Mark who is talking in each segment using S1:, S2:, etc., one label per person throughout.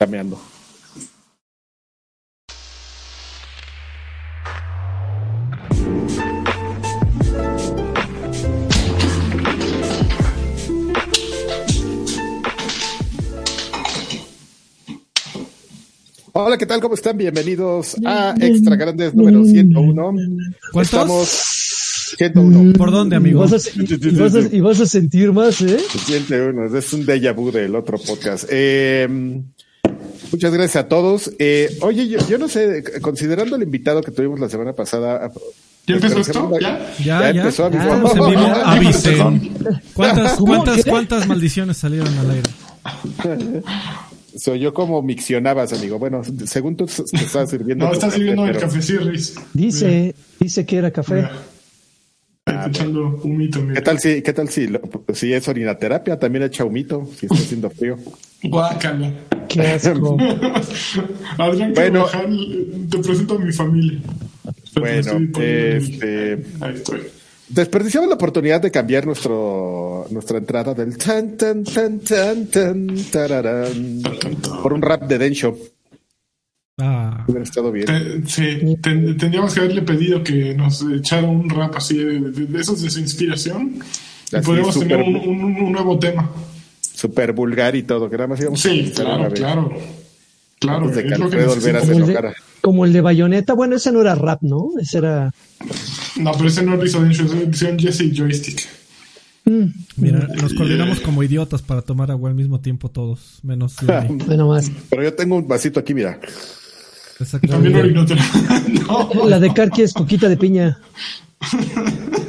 S1: Cambiando. Hola, ¿qué tal? ¿Cómo están? Bienvenidos a Extra Grandes número 101.
S2: ¿Cuántos?
S1: Estamos 101.
S2: ¿Por dónde, amigo?
S3: Y vas, a, y vas a- y vas a sentir más, ¿eh?
S1: 101. Es un déjà vu del otro podcast. Eh, muchas gracias a todos. Eh, oye, yo, yo no sé, considerando el invitado que tuvimos la semana pasada.
S4: ¿Ya empezó esto? ¿Ya?
S2: Ya,
S1: Ya
S2: ya.
S1: empezó, amigo.
S2: Ya vivo.
S1: Ya
S2: Avisen. ¿Cuántas, cuántas, cuántas maldiciones salieron al aire?
S1: Soy yo como miccionabas, amigo. Bueno, según tú te estabas sirviendo.
S4: No,
S1: tu
S4: está sirviendo el café Sirris.
S3: Dice, dice que era café.
S4: Mira. Está echando un mito, mira.
S1: ¿Qué tal si, qué tal si, lo- si es orinaterapia? También echa humito, si está haciendo frío.
S4: Guácala.
S3: Qué asco.
S4: Adrián
S1: Bueno.
S4: Carvajal, te presento a mi familia.
S1: Bueno, este-
S4: Ahí estoy.
S1: Desperdiciamos la oportunidad de cambiar nuestro nuestra entrada del tan tan tan tan tan tararán, por un rap de Densho.
S2: Ah,
S1: Hubiera estado bien.
S4: Sí, ten- tendríamos que haberle pedido que nos echara un rap así de, de- de esos de su inspiración. Y podríamos tener un- un nuevo tema.
S1: Super vulgar y todo, que nada más íbamos
S4: Sí, claro, claro. Claro,
S1: de
S4: es lo que
S1: Olvera
S3: Como el, de, como el de Bayonetta. Bueno, ese no era rap, ¿no? Ese era.
S4: No, pero ese no lo hicieron Jesse Joystick.
S3: Mm,
S2: mira, nos coordinamos como idiotas para tomar agua al mismo tiempo todos, menos
S3: bueno, más.
S1: Pero yo tengo un vasito aquí, mira.
S4: También
S2: Exactamente.
S4: orinótero. no,
S3: La de Karki es coquita de piña.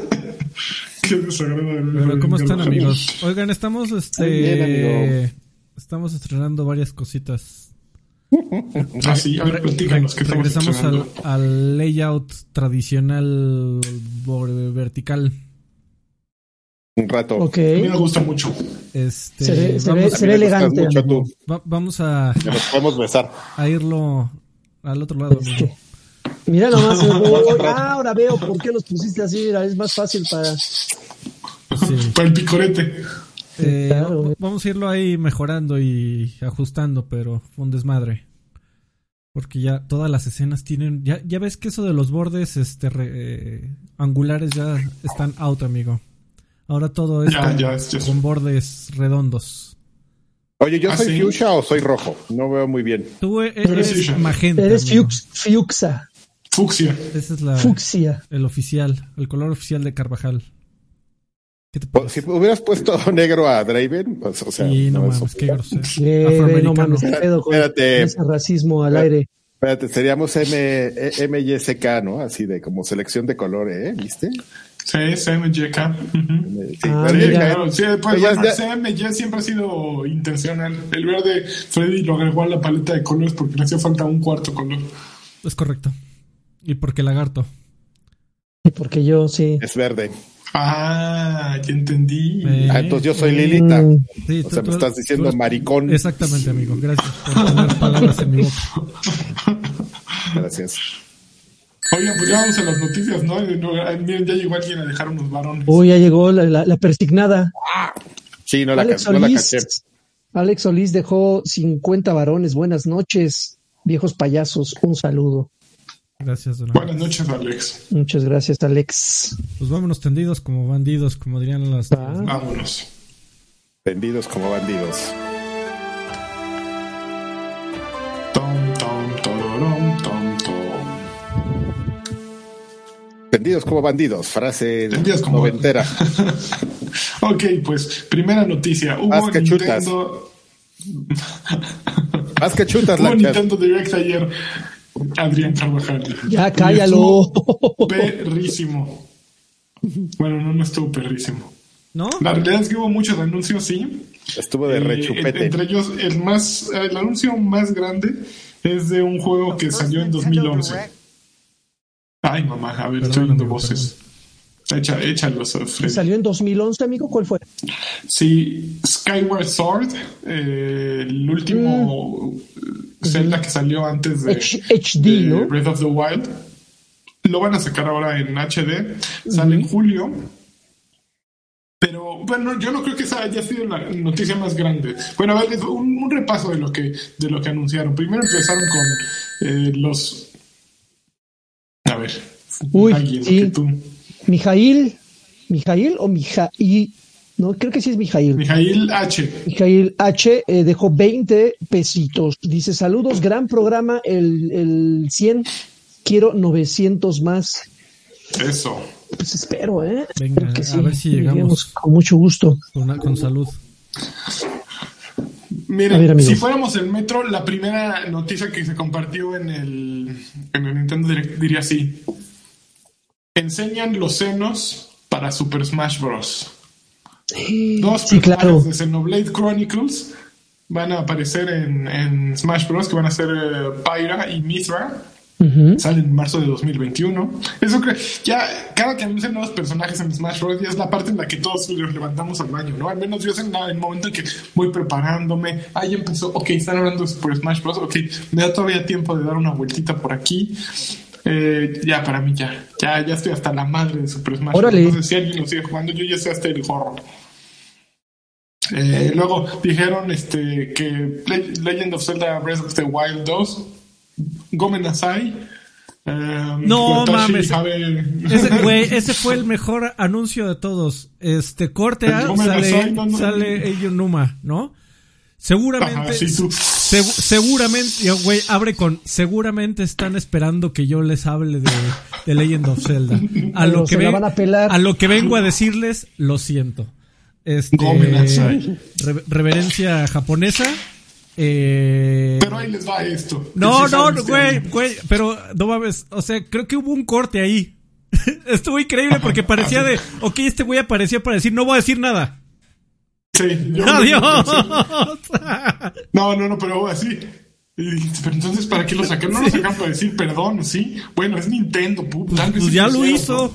S2: Pero, ¿cómo están, amigos? Oigan, estamos, este... Estamos estrenando varias cositas.
S4: Ah, sí, a ver, platícanos, ¿qué estamos
S2: Regresamos al, al layout tradicional vertical.
S1: Un rato.
S3: Ok.
S4: A mí me gusta mucho.
S2: Este,
S3: Se ve- se ve-
S2: vamos,
S1: A
S3: se ve elegante,
S1: mucho
S2: va- vamos a,
S1: Que nos podemos besar.
S2: a irlo al otro lado.
S3: Este, Mira nomás. ah, ahora veo por qué los pusiste así. Mira, es más fácil para.
S2: Sí.
S4: Para el picorete.
S2: Eh,
S3: Claro,
S2: vamos a irlo ahí mejorando y ajustando, pero fue un desmadre. Porque ya todas las escenas tienen. Ya, ya ves que eso de los bordes este re- eh, angulares ya están out, amigo. Ahora todo es
S4: Ya,
S2: con,
S4: ya, es- ya es-
S2: con bordes redondos.
S1: Oye, ¿yo
S4: ¿Ah,
S1: soy
S4: sí?
S1: fuchsia o soy rojo? No veo muy bien.
S2: Tú e- eres magenta.
S3: Eres
S2: amigo.
S3: fiux, fiuxa.
S4: Fucsia.
S2: Ese es la,
S3: Fucsia.
S2: el oficial, el color oficial de Carvajal. ¿Qué te
S1: O-
S2: parece?
S1: Si hubieras puesto negro a Draven, pues, o sea,
S2: Sí, no
S1: no,
S2: mames, qué grosero.
S3: No
S2: Afroamericano.
S3: mames, qué pedo con
S1: Espérate.
S3: ese racismo al aire.
S1: Espérate, seríamos M, eh, MYSK, ¿no? Así de como selección de colores, ¿eh? ¿Viste?
S4: Sí, CMYK. Ujú.
S1: Sí,
S3: Ah,
S4: Claro, sí, pues
S1: ya-
S4: bueno,
S1: ya-
S4: CMY siempre ha sido intencional. El verde, Freddy lo agregó a la paleta de colores porque le hacía falta un cuarto color.
S2: Es correcto. Y porque lagarto.
S3: Y porque yo sí.
S1: es verde.
S4: Ah, ya entendí.
S2: Eh,
S1: Ah, entonces yo soy Lilita.
S3: Mm,
S2: Sí,
S1: O sea, me estás diciendo maricón.
S2: Exactamente, amigo. Gracias por poner palabras en mi boca.
S1: Gracias.
S4: Oigan, pues ya vamos a las noticias, ¿no? Miren, ya llegó alguien a dejar unos varones.
S3: Uy, ya llegó la, la, la persignada.
S1: Sí, no la,
S3: Alex
S1: ca- no la
S3: Solís.
S1: caché.
S3: Alex Solís dejó 50 varones. Buenas noches, viejos payasos. Un saludo.
S2: Gracias, don
S4: Buenas noches, Alex.
S3: Muchas gracias, Alex.
S2: Pues vámonos tendidos como bandidos, como dirían las...
S4: Vámonos.
S1: Vendidos como bandidos.
S4: Tom, tom, tororom, tom, tom.
S1: Vendidos como bandidos. Frase
S4: Vendidos como-
S1: noventera.
S4: Ok, pues, primera noticia. Hubo
S1: Más que chutas.
S4: Nintendo,
S1: Más que chutas,
S4: hubo. Nintendo Direct ayer. Adrián Carvajal.
S3: Ya, cállalo.
S4: Perrísimo. Bueno, no, no estuvo perrísimo.
S2: ¿No?
S4: La realidad es que hubo muchos anuncios, sí.
S1: Estuvo de
S4: Eh,
S1: rechupete.
S4: entre ellos, el más, el anuncio más grande es de un juego que salió en 2011. Ay, mamá, a ver,
S2: Perdón,
S4: estoy oyendo voces. Echa, échalos, Freddy.
S3: ¿Salió en 2011, amigo? ¿Cuál fue?
S4: Sí, Skyward Sword, eh, el último Zelda que salió antes de,
S3: H- HD,
S4: de
S3: ¿no?
S4: Breath of the Wild. Lo van a sacar ahora en HD. Sale en julio. Pero bueno, yo no creo que esa haya sido la noticia más grande. Bueno, a ver, un, un repaso de lo que de lo que anunciaron. Primero empezaron con eh, los a ver,
S3: Uy,
S4: alguien
S3: sí.
S4: que tú.
S3: Mijail, Mijail o Mijail, no, creo que sí es Mijail.
S4: Mijail H.
S3: Mijail H eh, dejó 20 pesitos. Dice, saludos, gran programa, el, el 100, quiero 900 más.
S4: Eso.
S3: Pues espero, ¿eh?
S2: Venga,
S3: Espero que
S2: a
S3: sí,
S2: ver si llegamos.
S3: Con mucho gusto.
S2: Con, con salud.
S4: Mira,
S3: A ver,
S4: si fuéramos el metro, la primera noticia que se compartió en el, en el Nintendo Direct diría así: Enseñan los senos para Super Smash Bros. Dos
S3: Sí, claro.
S4: de Xenoblade Chronicles van a aparecer en, en Smash Bros. que van a ser eh, Pyra y Mithra.
S3: Ujú.
S4: Sale en marzo de 2021. Eso creo, ya cada que anuncian nuevos personajes en Smash Bros. ya es la parte en la que todos los levantamos al baño, ¿no? Al menos yo es en el momento en que voy preparándome. Ah, ya empezó. Ok, están hablando de Super Smash Bros. Ok, me da todavía tiempo de dar una vueltita por aquí. Eh, ya, para mí ya. Ya, ya estoy hasta la madre de Super Smash Bros.
S3: Órale.
S4: Entonces, si alguien lo sigue jugando, yo ya estoy hasta el gorro. Eh, luego dijeron este que Le- Legend of Zelda Breath of the Wild 2 Gomen Asai eh,
S2: No,
S4: Watashi
S2: mames. Ese, ese fue el mejor anuncio de todos. Este, corte A,
S4: No la
S2: sale,
S4: no, no.
S2: sale ¿no? Seguramente,
S4: Ajá, sí, tú.
S2: segu- seguramente, güey, abre con, seguramente están esperando que yo les hable de, de Legend of Zelda. A lo que ven-
S3: a pelar.
S2: a lo que vengo a decirles, lo siento. Este, re- reverencia japonesa. Eh,
S4: pero ahí les va esto
S2: no, no, güey, güey, pero no mames, o sea, creo que hubo un corte ahí. Estuvo increíble porque parecía de, ok, este güey apareció para decir, no voy a decir nada.
S4: Sí, yo-
S2: Adiós.
S4: no no no pero así pero entonces para qué lo sacaron no lo sacaron para decir perdón sí bueno es Nintendo pu- tal vez
S2: Pues ya lo hizo.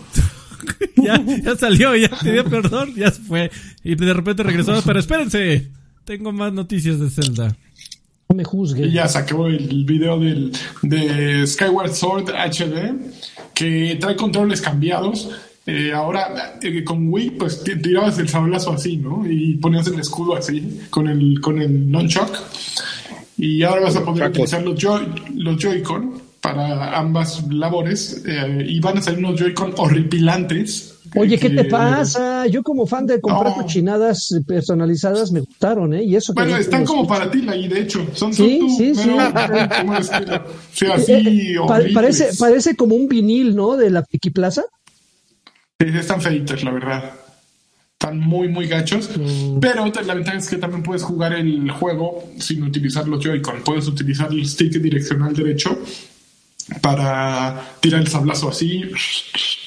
S2: ya, ya salió, ya pidió perdón, ya se fue. Y de repente regresó, pero espérense, tengo más noticias de Zelda.
S3: No me juzgue.
S4: Y ya sacó el video del, de Skyward Sword HD que trae controles cambiados. Eh, ahora eh, con Wii pues ti- tirabas el sablazo así, ¿no? Y ponías el escudo así con el con el nunchuck. Y ahora vas a poder
S1: Chacos.
S4: utilizar los, Joy, los Joy-Con para ambas labores eh, y van a salir unos Joy-Con horripilantes.
S3: Oye, ¿qué
S4: que-
S3: te pasa? Yo como fan de comprar
S4: No.
S3: cochinadas personalizadas me gustaron, ¿eh? Y eso
S4: Bueno,
S3: no
S4: están como para ti, y de hecho. Son,
S3: Sí,
S4: son tú,
S3: sí, sí.
S4: pero. Sí, así,
S3: Eh, eh, pa-
S4: horribles.
S3: parece, parece como un vinil, ¿no? De la Piqui Plaza.
S4: Sí, están feitas, la verdad. Están muy, muy gachos.
S3: Mm.
S4: Pero la ventaja es que también puedes jugar el juego sin utilizar los Joy-Con. Puedes utilizar el stick direccional derecho para tirar el sablazo así,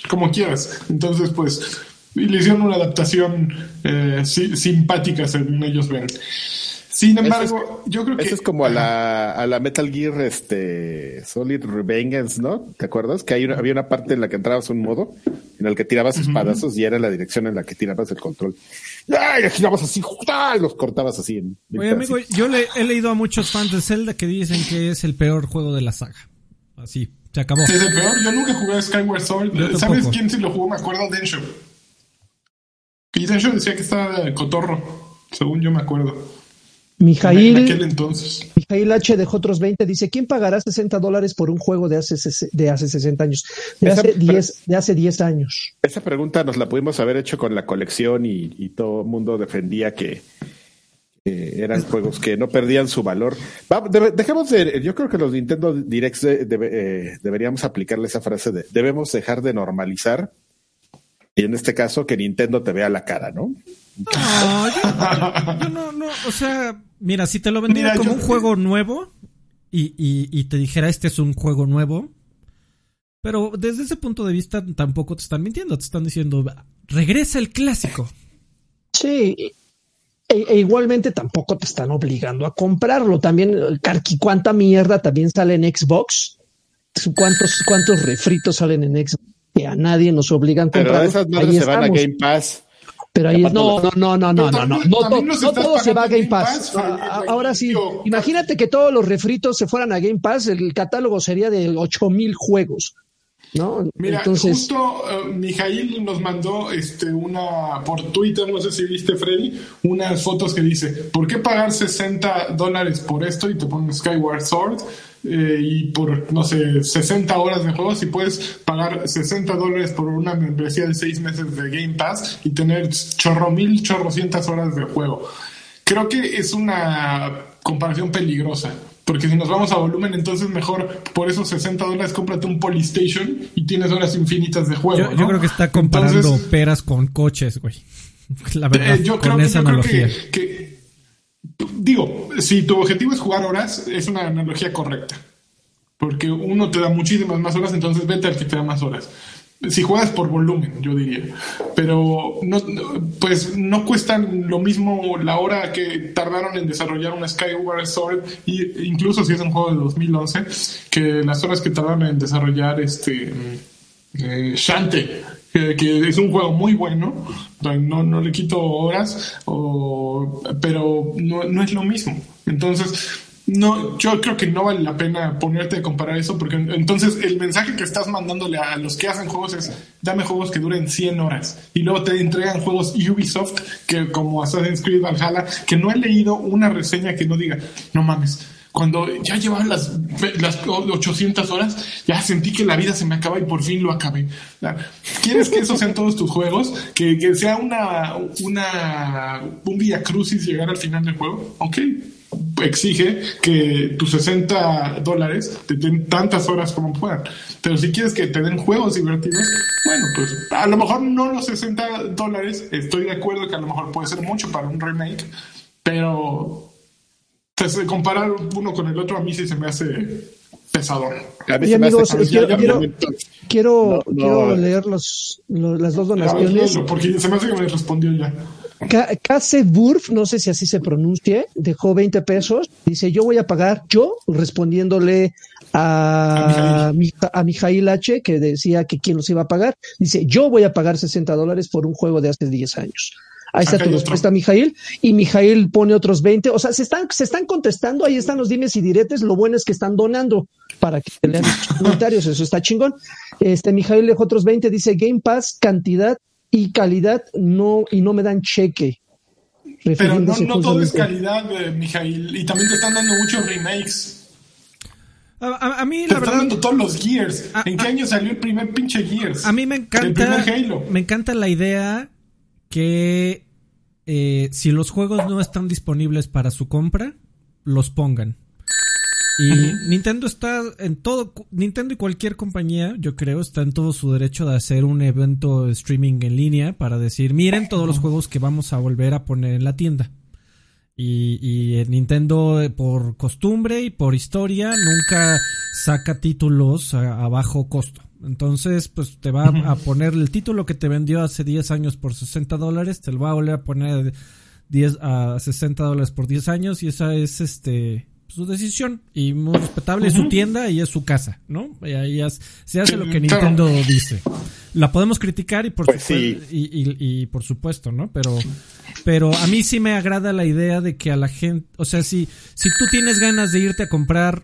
S4: como quieras. Entonces, pues, le hicieron una adaptación eh, si- simpática, según ellos ven. Sin embargo, yo creo que.
S1: Eso es como a la, a la Metal Gear este, Solid Revengeance, ¿no? ¿Te acuerdas? Que hay una- había una parte en la que entrabas un modo en el que tirabas espadazos y era la dirección en la que tirabas el control. ¡Ay! Y girabas así, ¡ah! los cortabas así. En,
S2: Oye, amigo, yo le he leído a muchos fans de Zelda que dicen que es el peor juego de la saga. Así, se acabó.
S4: Es el peor. Yo nunca jugué a Skyward Sword. ¿Sabes quién sí lo jugó? Me acuerdo Densho. Y Densho decía que estaba de cotorro, según yo me acuerdo. En aquel
S3: Mijail,
S4: entonces.
S3: Mijail H dejó otros 20. Dice, ¿quién pagará 60 dólares por un juego de hace, de hace 60 años? De
S1: Esa-
S3: hace 10, de hace 10 años.
S1: Esa pregunta nos la pudimos haber hecho con la colección y, y todo el mundo defendía que eh, eran juegos que no perdían su valor. Va, debe- dejemos de, yo creo que los Nintendo Directs debe- eh, deberíamos aplicarle esa frase de debemos dejar de normalizar y en este caso que Nintendo te vea la cara, ¿no?
S2: No, yo, yo no, no, o sea, mira, si te lo vendiera
S4: Mira,
S2: como un juego nuevo y, y, y te dijera este es un juego nuevo, pero desde ese punto de vista tampoco te están mintiendo, te están diciendo, regresa el clásico.
S3: Sí. E, e igualmente tampoco te están obligando a comprarlo. También, eh, Carqui, ¿cuánta mierda también sale en Xbox? ¿Cuántos, cuántos refritos salen en Xbox? Que a nadie nos obligan a
S1: Pero
S3: comprarlo.
S1: esas
S3: Ahí
S1: se van a. Game Pass.
S3: Pero ahí no, no, no, no, no, no, no, no, todo se va a Game Pass.
S4: Game Pass,
S3: A- a-
S4: güey,
S3: Ahora sí, imagínate que todos los refritos se fueran a Game Pass, el catálogo sería de 8000 juegos. ¿no?
S4: Mira,
S3: Entonces,
S4: justo uh, Mijail nos mandó este, una por Twitter, no sé si viste Freddy, unas fotos que dice, ¿por qué pagar 60 dólares por esto? Y te ponen Skyward Sword eh, y por, no sé, 60 horas de juego, si puedes pagar 60 dólares por una membresía de 6 meses de Game Pass y tener chorro mil, chorrocientas horas de juego. Creo que es una comparación peligrosa. Porque si nos vamos a volumen, entonces mejor por esos 60 dólares cómprate un Polystation y tienes horas infinitas de juego.
S2: Yo,
S4: ¿no?
S2: yo creo que está comparando
S4: Entonces,
S2: peras con coches, güey. La verdad,
S4: eh, yo creo,
S2: con
S4: que,
S2: esa
S4: yo creo que- digo, si tu objetivo es jugar horas, es una analogía correcta. Porque uno te da muchísimas más horas, entonces vete al que te da más horas. Si juegas por volumen, yo diría. Pero no, pues no cuestan lo mismo la hora que tardaron en desarrollar un Skyward Sword, incluso si es un juego de 2011, que las horas que tardaron en desarrollar este eh, Shantae, que, es un juego muy bueno, no, no le quito horas, o- pero no, no es lo mismo. Entonces, no, yo creo que no vale la pena ponerte a comparar eso, porque entonces el mensaje que estás mandándole a los que hacen juegos es, dame juegos que duren 100 horas, y luego te entregan juegos Ubisoft, que como Assassin's Creed Valhalla, que no he leído una reseña que no diga, no mames, cuando ya llevaba las, las 800 horas, ya sentí que la vida se me acaba y por fin lo acabé. ¿Quieres que esos sean todos tus juegos? ¿Que, que sea una, una, un via crucis llegar al final del juego? Ok. Exige que tus 60 dólares te den tantas horas como puedan. Pero si quieres que te den juegos divertidos, bueno, pues a lo mejor no los 60 dólares. Estoy de acuerdo que a lo mejor puede ser mucho para un remake, pero pues, comparar uno con el otro a mí sí se me hace
S1: mí
S3: y
S1: hace
S3: amigos,
S1: ya
S3: quiero, quiero,
S1: momento-
S3: quiero,
S1: No, no.
S3: quiero leer los, los- las dos
S4: A ver,
S3: donaciones.
S4: porque se me hace que me respondió ya.
S3: Kase Burf, no sé si así se pronuncie, dejó 20 pesos. Dice, yo voy a pagar, yo, respondiéndole a,
S4: A
S3: Mija- a Mijail H, que decía que quién los iba a pagar. Dice, yo voy a pagar 60 dólares por un juego de hace 10 años. Ahí está tu respuesta. Mijail. Y Mijail pone otros 20. O sea, se están, se están contestando, ahí están los dimes y diretes. Lo bueno es que están donando para que lean sus comentarios. Eso está chingón. Este, Mijail dejó otros 20. Dice Game Pass, cantidad y calidad, no, y no me dan cheque.
S4: Pero no, no todo es calidad, eh, Mijail. Y también te están dando muchos remakes.
S2: A, a- a mí,
S4: Te
S2: la
S4: están
S2: verdad,
S4: dando todos los Gears.
S2: A-
S4: ¿En qué
S2: a-
S4: año salió el primer pinche Gears?
S2: a mí me
S4: El primer
S2: encanta.
S4: Halo.
S2: Me encanta la idea que eh, si los juegos no están disponibles para su compra, los pongan. Y Nintendo está en todo, Nintendo y cualquier compañía, yo creo, está en todo su derecho de hacer un evento de streaming en línea para decir, miren todos los juegos que vamos a volver a poner en la tienda. Y, y Nintendo, eh, por costumbre y por historia, nunca saca títulos a, a bajo costo. Entonces, pues te va a, a poner el título que te vendió hace 10 años por 60 dólares, te lo va a volver a poner 10 a 60 dólares por 10 años y esa es este su decisión y muy respetable, es su tienda y es su casa, ¿no? Y ahí es- se hace lo que
S4: claro.
S2: Nintendo dice. La podemos criticar y por
S1: Pues
S2: supuesto, y, y- y por supuesto, ¿no? Pero, pero a mí sí me agrada la idea de que a la gente, o sea, si, si tú tienes ganas de irte a comprar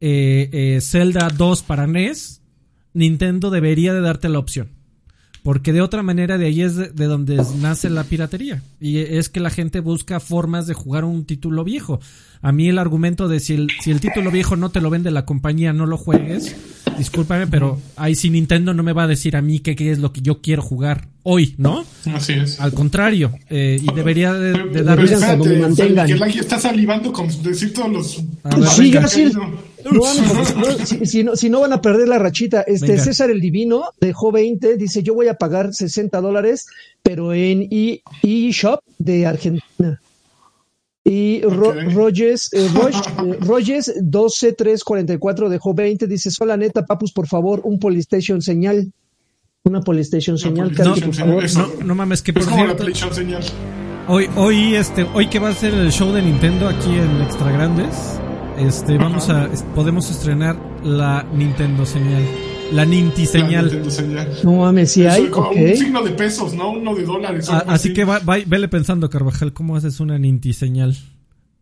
S2: eh, eh, Zelda 2 para NES, Nintendo debería de darte la opción. Porque de otra manera de ahí es de, de donde nace la piratería. Y es que la gente busca formas de jugar un título viejo. A mí el argumento de si el, si el título viejo no te lo vende la compañía, no lo juegues. Discúlpame, pero ahí sí Nintendo no me va a decir a mí qué, qué es lo que yo quiero jugar hoy, ¿no?
S4: Así es.
S2: Al contrario. eh, y debería de, de
S4: pero
S2: darles...
S4: Espérate, que Lagi está salivando con decir todos los.
S2: A ver,
S3: Sí, gracias. No, no, si, si no, si no van a perder la rachita. Este
S2: Venga.
S3: César el Divino dejó 20, dice yo voy a pagar 60 dólares, pero en e- eShop de Argentina. Y Ro-. Rogers, eh, Roch- eh, Rogers 12344 dejó 20, dice sola neta, papus, por favor, un Polystation señal. Una Polystation señal, Karki, por favor.
S2: No, no mames, que
S4: Es
S2: por
S4: como la. PlayStation señal.
S2: Hoy, hoy, este, hoy que va a ser el show de Nintendo aquí en Extra Grandes, este, vamos a, podemos estrenar la Nintendo señal, la Ninti
S4: La
S2: señal.
S4: Nintendo señal.
S3: No mames, si hay,
S4: como
S3: ok.
S4: Un signo de pesos, ¿no? Uno de dólares.
S2: A-
S4: algo
S2: así que va, va- vele pensando, Carvajal, ¿cómo haces una Ninti señal?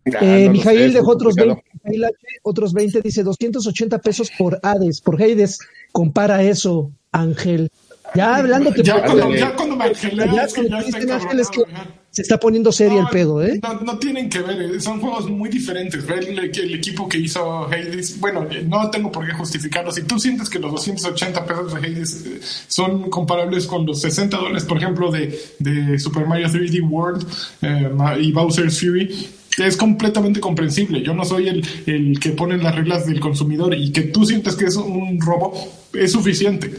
S1: Ah,
S3: Eh,
S1: no
S3: Mijail dejó otros
S1: complicado.
S3: 20, Mijail H, otros 20, dice 280 pesos por Hades, por Hades. compara eso, Ángel. Ya hablando que
S4: Ya cuando, ya cuando me angelé,
S3: Ya
S4: es que
S3: cuando
S4: ya
S3: te
S4: está
S3: dicen, Ángel, es que. Se está poniendo serio el pedo, ¿eh?
S4: No, no tienen que ver, eh, son juegos muy diferentes. Ve el, el equipo que hizo Hades. Bueno, eh, no tengo por qué justificarlo. Si tú sientes que los 280 pesos de Hades eh, son comparables con los 60 dólares, por ejemplo, de, de Super Mario 3D World eh, y Bowser's Fury, es completamente comprensible. Yo no soy el, el que pone las reglas del consumidor y que tú sientes que es un robo, es suficiente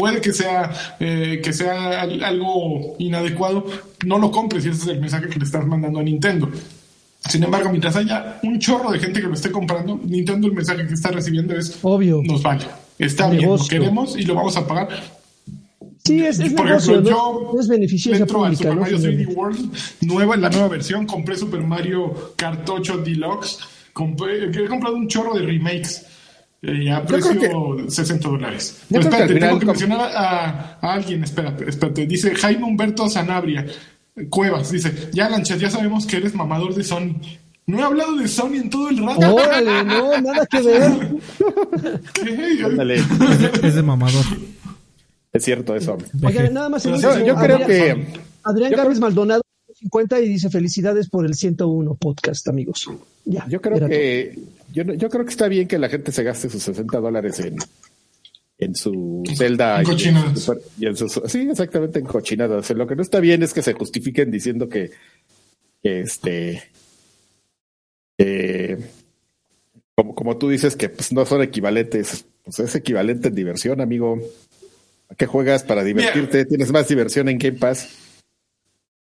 S4: puede que sea eh, que sea al- algo inadecuado, no lo compres y ese es el mensaje que le estás mandando a Nintendo. Sin embargo, mientras haya un chorro de gente que lo esté comprando, Nintendo el mensaje que está recibiendo es
S3: Obvio.
S4: nos vale, está bien, lo queremos y lo vamos a pagar.
S3: Sí, es, es
S4: por
S3: negocio,
S4: ejemplo, yo
S3: No es beneficiosa
S4: entro al
S3: pública,
S4: Super
S3: ¿no?
S4: Mario 3D
S3: Finalmente.
S4: World, nueva, la nueva versión, compré Super Mario 8 Deluxe, compré, he comprado un chorro de remakes. Eh, a precio 60 dólares. Pero
S1: que
S4: espérate,
S1: final
S4: tengo que mencionar a, a alguien, espérate, espérate. Dice Jaime Humberto Sanabria, Cuevas, dice, ya Lanchas, ya sabemos que eres mamador de Sony. No he hablado de Sony en todo el rato.
S3: Órale, no, nada que ver.
S4: ¿Qué?
S1: Ándale.
S2: Es de, mamador.
S1: Es cierto eso.
S3: Oigan, nada más
S4: Yo-
S1: yo creo
S3: Adrián-
S1: que-
S3: Adrián
S1: creo-
S3: Maldonado 50 y dice felicidades por el 101 podcast, amigos. Ya.
S1: Yo creo que yo, yo creo que está bien que la gente se gaste sus 60 dólares en, en su Zelda
S4: En
S1: y en
S4: cochinadas.
S1: y en sus- sí, exactamente en cochinadas. O sea, lo que no está bien es que se justifiquen diciendo que, que este eh, como, como tú dices que pues, no son equivalentes, pues es equivalente en diversión, amigo. ¿A qué juegas para divertirte? Tienes más diversión en Game Pass.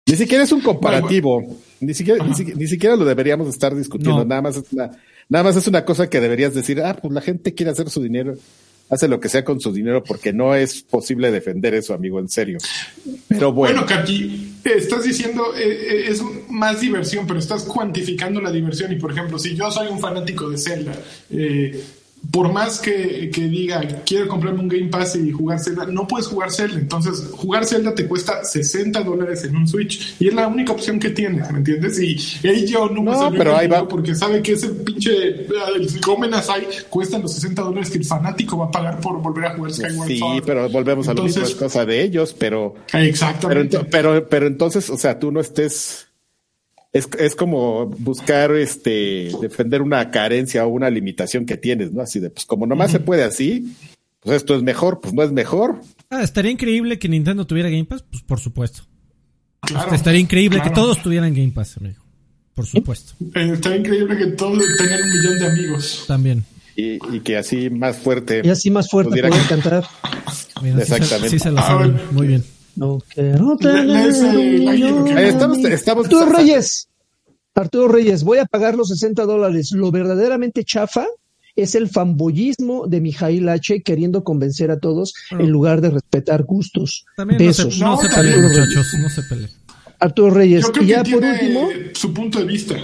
S1: Ni siquiera es un comparativo. Ni siquiera, ni, siquiera, ni siquiera lo deberíamos estar discutiendo.
S2: No.
S1: Nada más es una, nada más es una cosa que deberías decir, ah, pues la gente quiere hacer su dinero, hace lo que sea con su dinero, porque no es posible defender eso, amigo, en serio. Pero bueno,
S4: Bueno, Karki, estás diciendo eh, eh, es más diversión, pero estás cuantificando la diversión. Y por ejemplo, si yo soy un fanático de Zelda, eh, por más que, que diga quiero comprarme un Game Pass y jugar Zelda, no puedes jugar Zelda. Entonces, jugar Zelda te cuesta 60 dólares en un Switch y es la única opción que tienes, ¿me entiendes? Y yo no me
S1: No, pero ahí va.
S4: porque sabe que ese pinche eh, el Asai cuesta los 60 dólares que el fanático va a pagar por volver a jugar Skyward
S1: sí,
S4: Sword.
S1: pero volvemos a lo mismo, es cosa de ellos, pero Pero,
S4: Exactamente.
S1: ento- pero, pero entonces, o sea, tú no estés. Es, es como buscar este defender una carencia o una limitación que tienes, ¿no? Así de, pues como nomás se puede así, pues esto es mejor, pues no es mejor.
S2: Ah, estaría increíble que Nintendo tuviera Game Pass, pues por supuesto.
S4: Claro,
S2: estaría increíble que todos tuvieran Game Pass, amigo. Por supuesto.
S4: Eh, Está increíble que todos tengan un millón de amigos.
S2: También.
S1: Y, y que así más fuerte.
S3: Y así más fuerte
S1: pudiera-
S3: pueden cantar.
S2: Mira, sí se-
S1: Exactamente.
S2: Sí se lo saben. Muy bien.
S3: No quiero tener
S1: estamos-
S3: de
S1: estamos-
S3: Arturo Reyes. Arturo Reyes, voy a pagar los 60 dólares. Lo verdaderamente chafa es el fanboyismo de Mijail H. queriendo convencer a todos
S2: Bueno.
S3: en lugar de respetar gustos.
S2: También no
S3: Besos.
S2: se, no
S4: No,
S2: se peleen, muchachos. No se peleen.
S3: Arturo Reyes.
S4: Yo creo
S3: Y ya
S4: que
S3: por último,
S4: su punto de vista.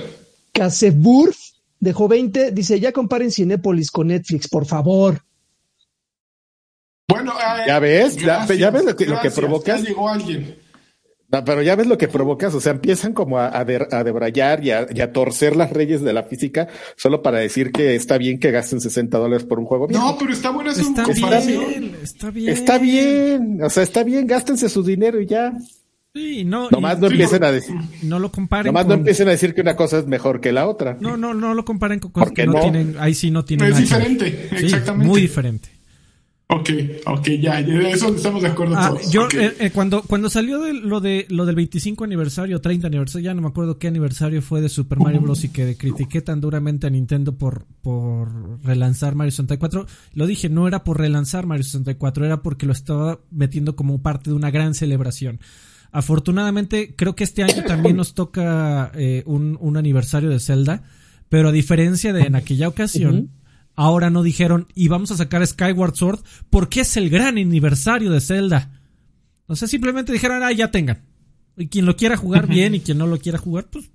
S3: Caseburf dejó 20. Dice, ya comparen Cinépolis con Netflix, por favor.
S4: Bueno, eh,
S1: Ya ves, ya- ya ves lo que- lo que
S4: gracias,
S1: provocas.
S4: Ya llegó alguien.
S1: No, pero ya ves lo que provocas, o sea, empiezan como a, a, de- a debrayar y a, y a torcer las reyes de la física solo para decir que está bien que gasten 60 dólares por un juego.
S4: No, pero está buena su
S2: Está
S4: comparación.
S2: bien. Está bien.
S1: Está bien, o sea, está bien, gástense su dinero y ya.
S2: Sí, no.
S1: Nomás
S2: y-
S1: no
S4: sí,
S1: empiecen a decir,
S2: no lo comparen
S1: nomás no
S2: con...
S1: empiecen a decir que una cosa es mejor que la otra.
S2: No, no, no lo comparen con cosas
S1: ¿Por qué
S2: que no,
S1: no?
S2: tienen... Ahí sí no tienen
S4: Es
S2: nada
S4: diferente,
S2: Sí,
S4: exactamente.
S2: muy diferente.
S4: Ok, ok, ya, eso estamos de acuerdo
S2: Ah,
S4: todos.
S2: yo eh, eh, cuando cuando salió de, lo de lo del 25 aniversario, 30 aniversario, ya no me acuerdo qué aniversario fue de Super Mario Bros y que critiqué tan duramente a Nintendo por por relanzar Mario 64, lo dije, no era por relanzar Mario 64, era porque lo estaba metiendo como parte de una gran celebración. Afortunadamente, creo que este año también nos toca eh, un, un aniversario de Zelda, pero a diferencia de en aquella ocasión, ahora no dijeron, y vamos a sacar Skyward Sword porque es el gran aniversario de Zelda. O sea, simplemente dijeron, ah, ya tengan. Y quien lo quiera jugar bien y quien no lo quiera jugar, pues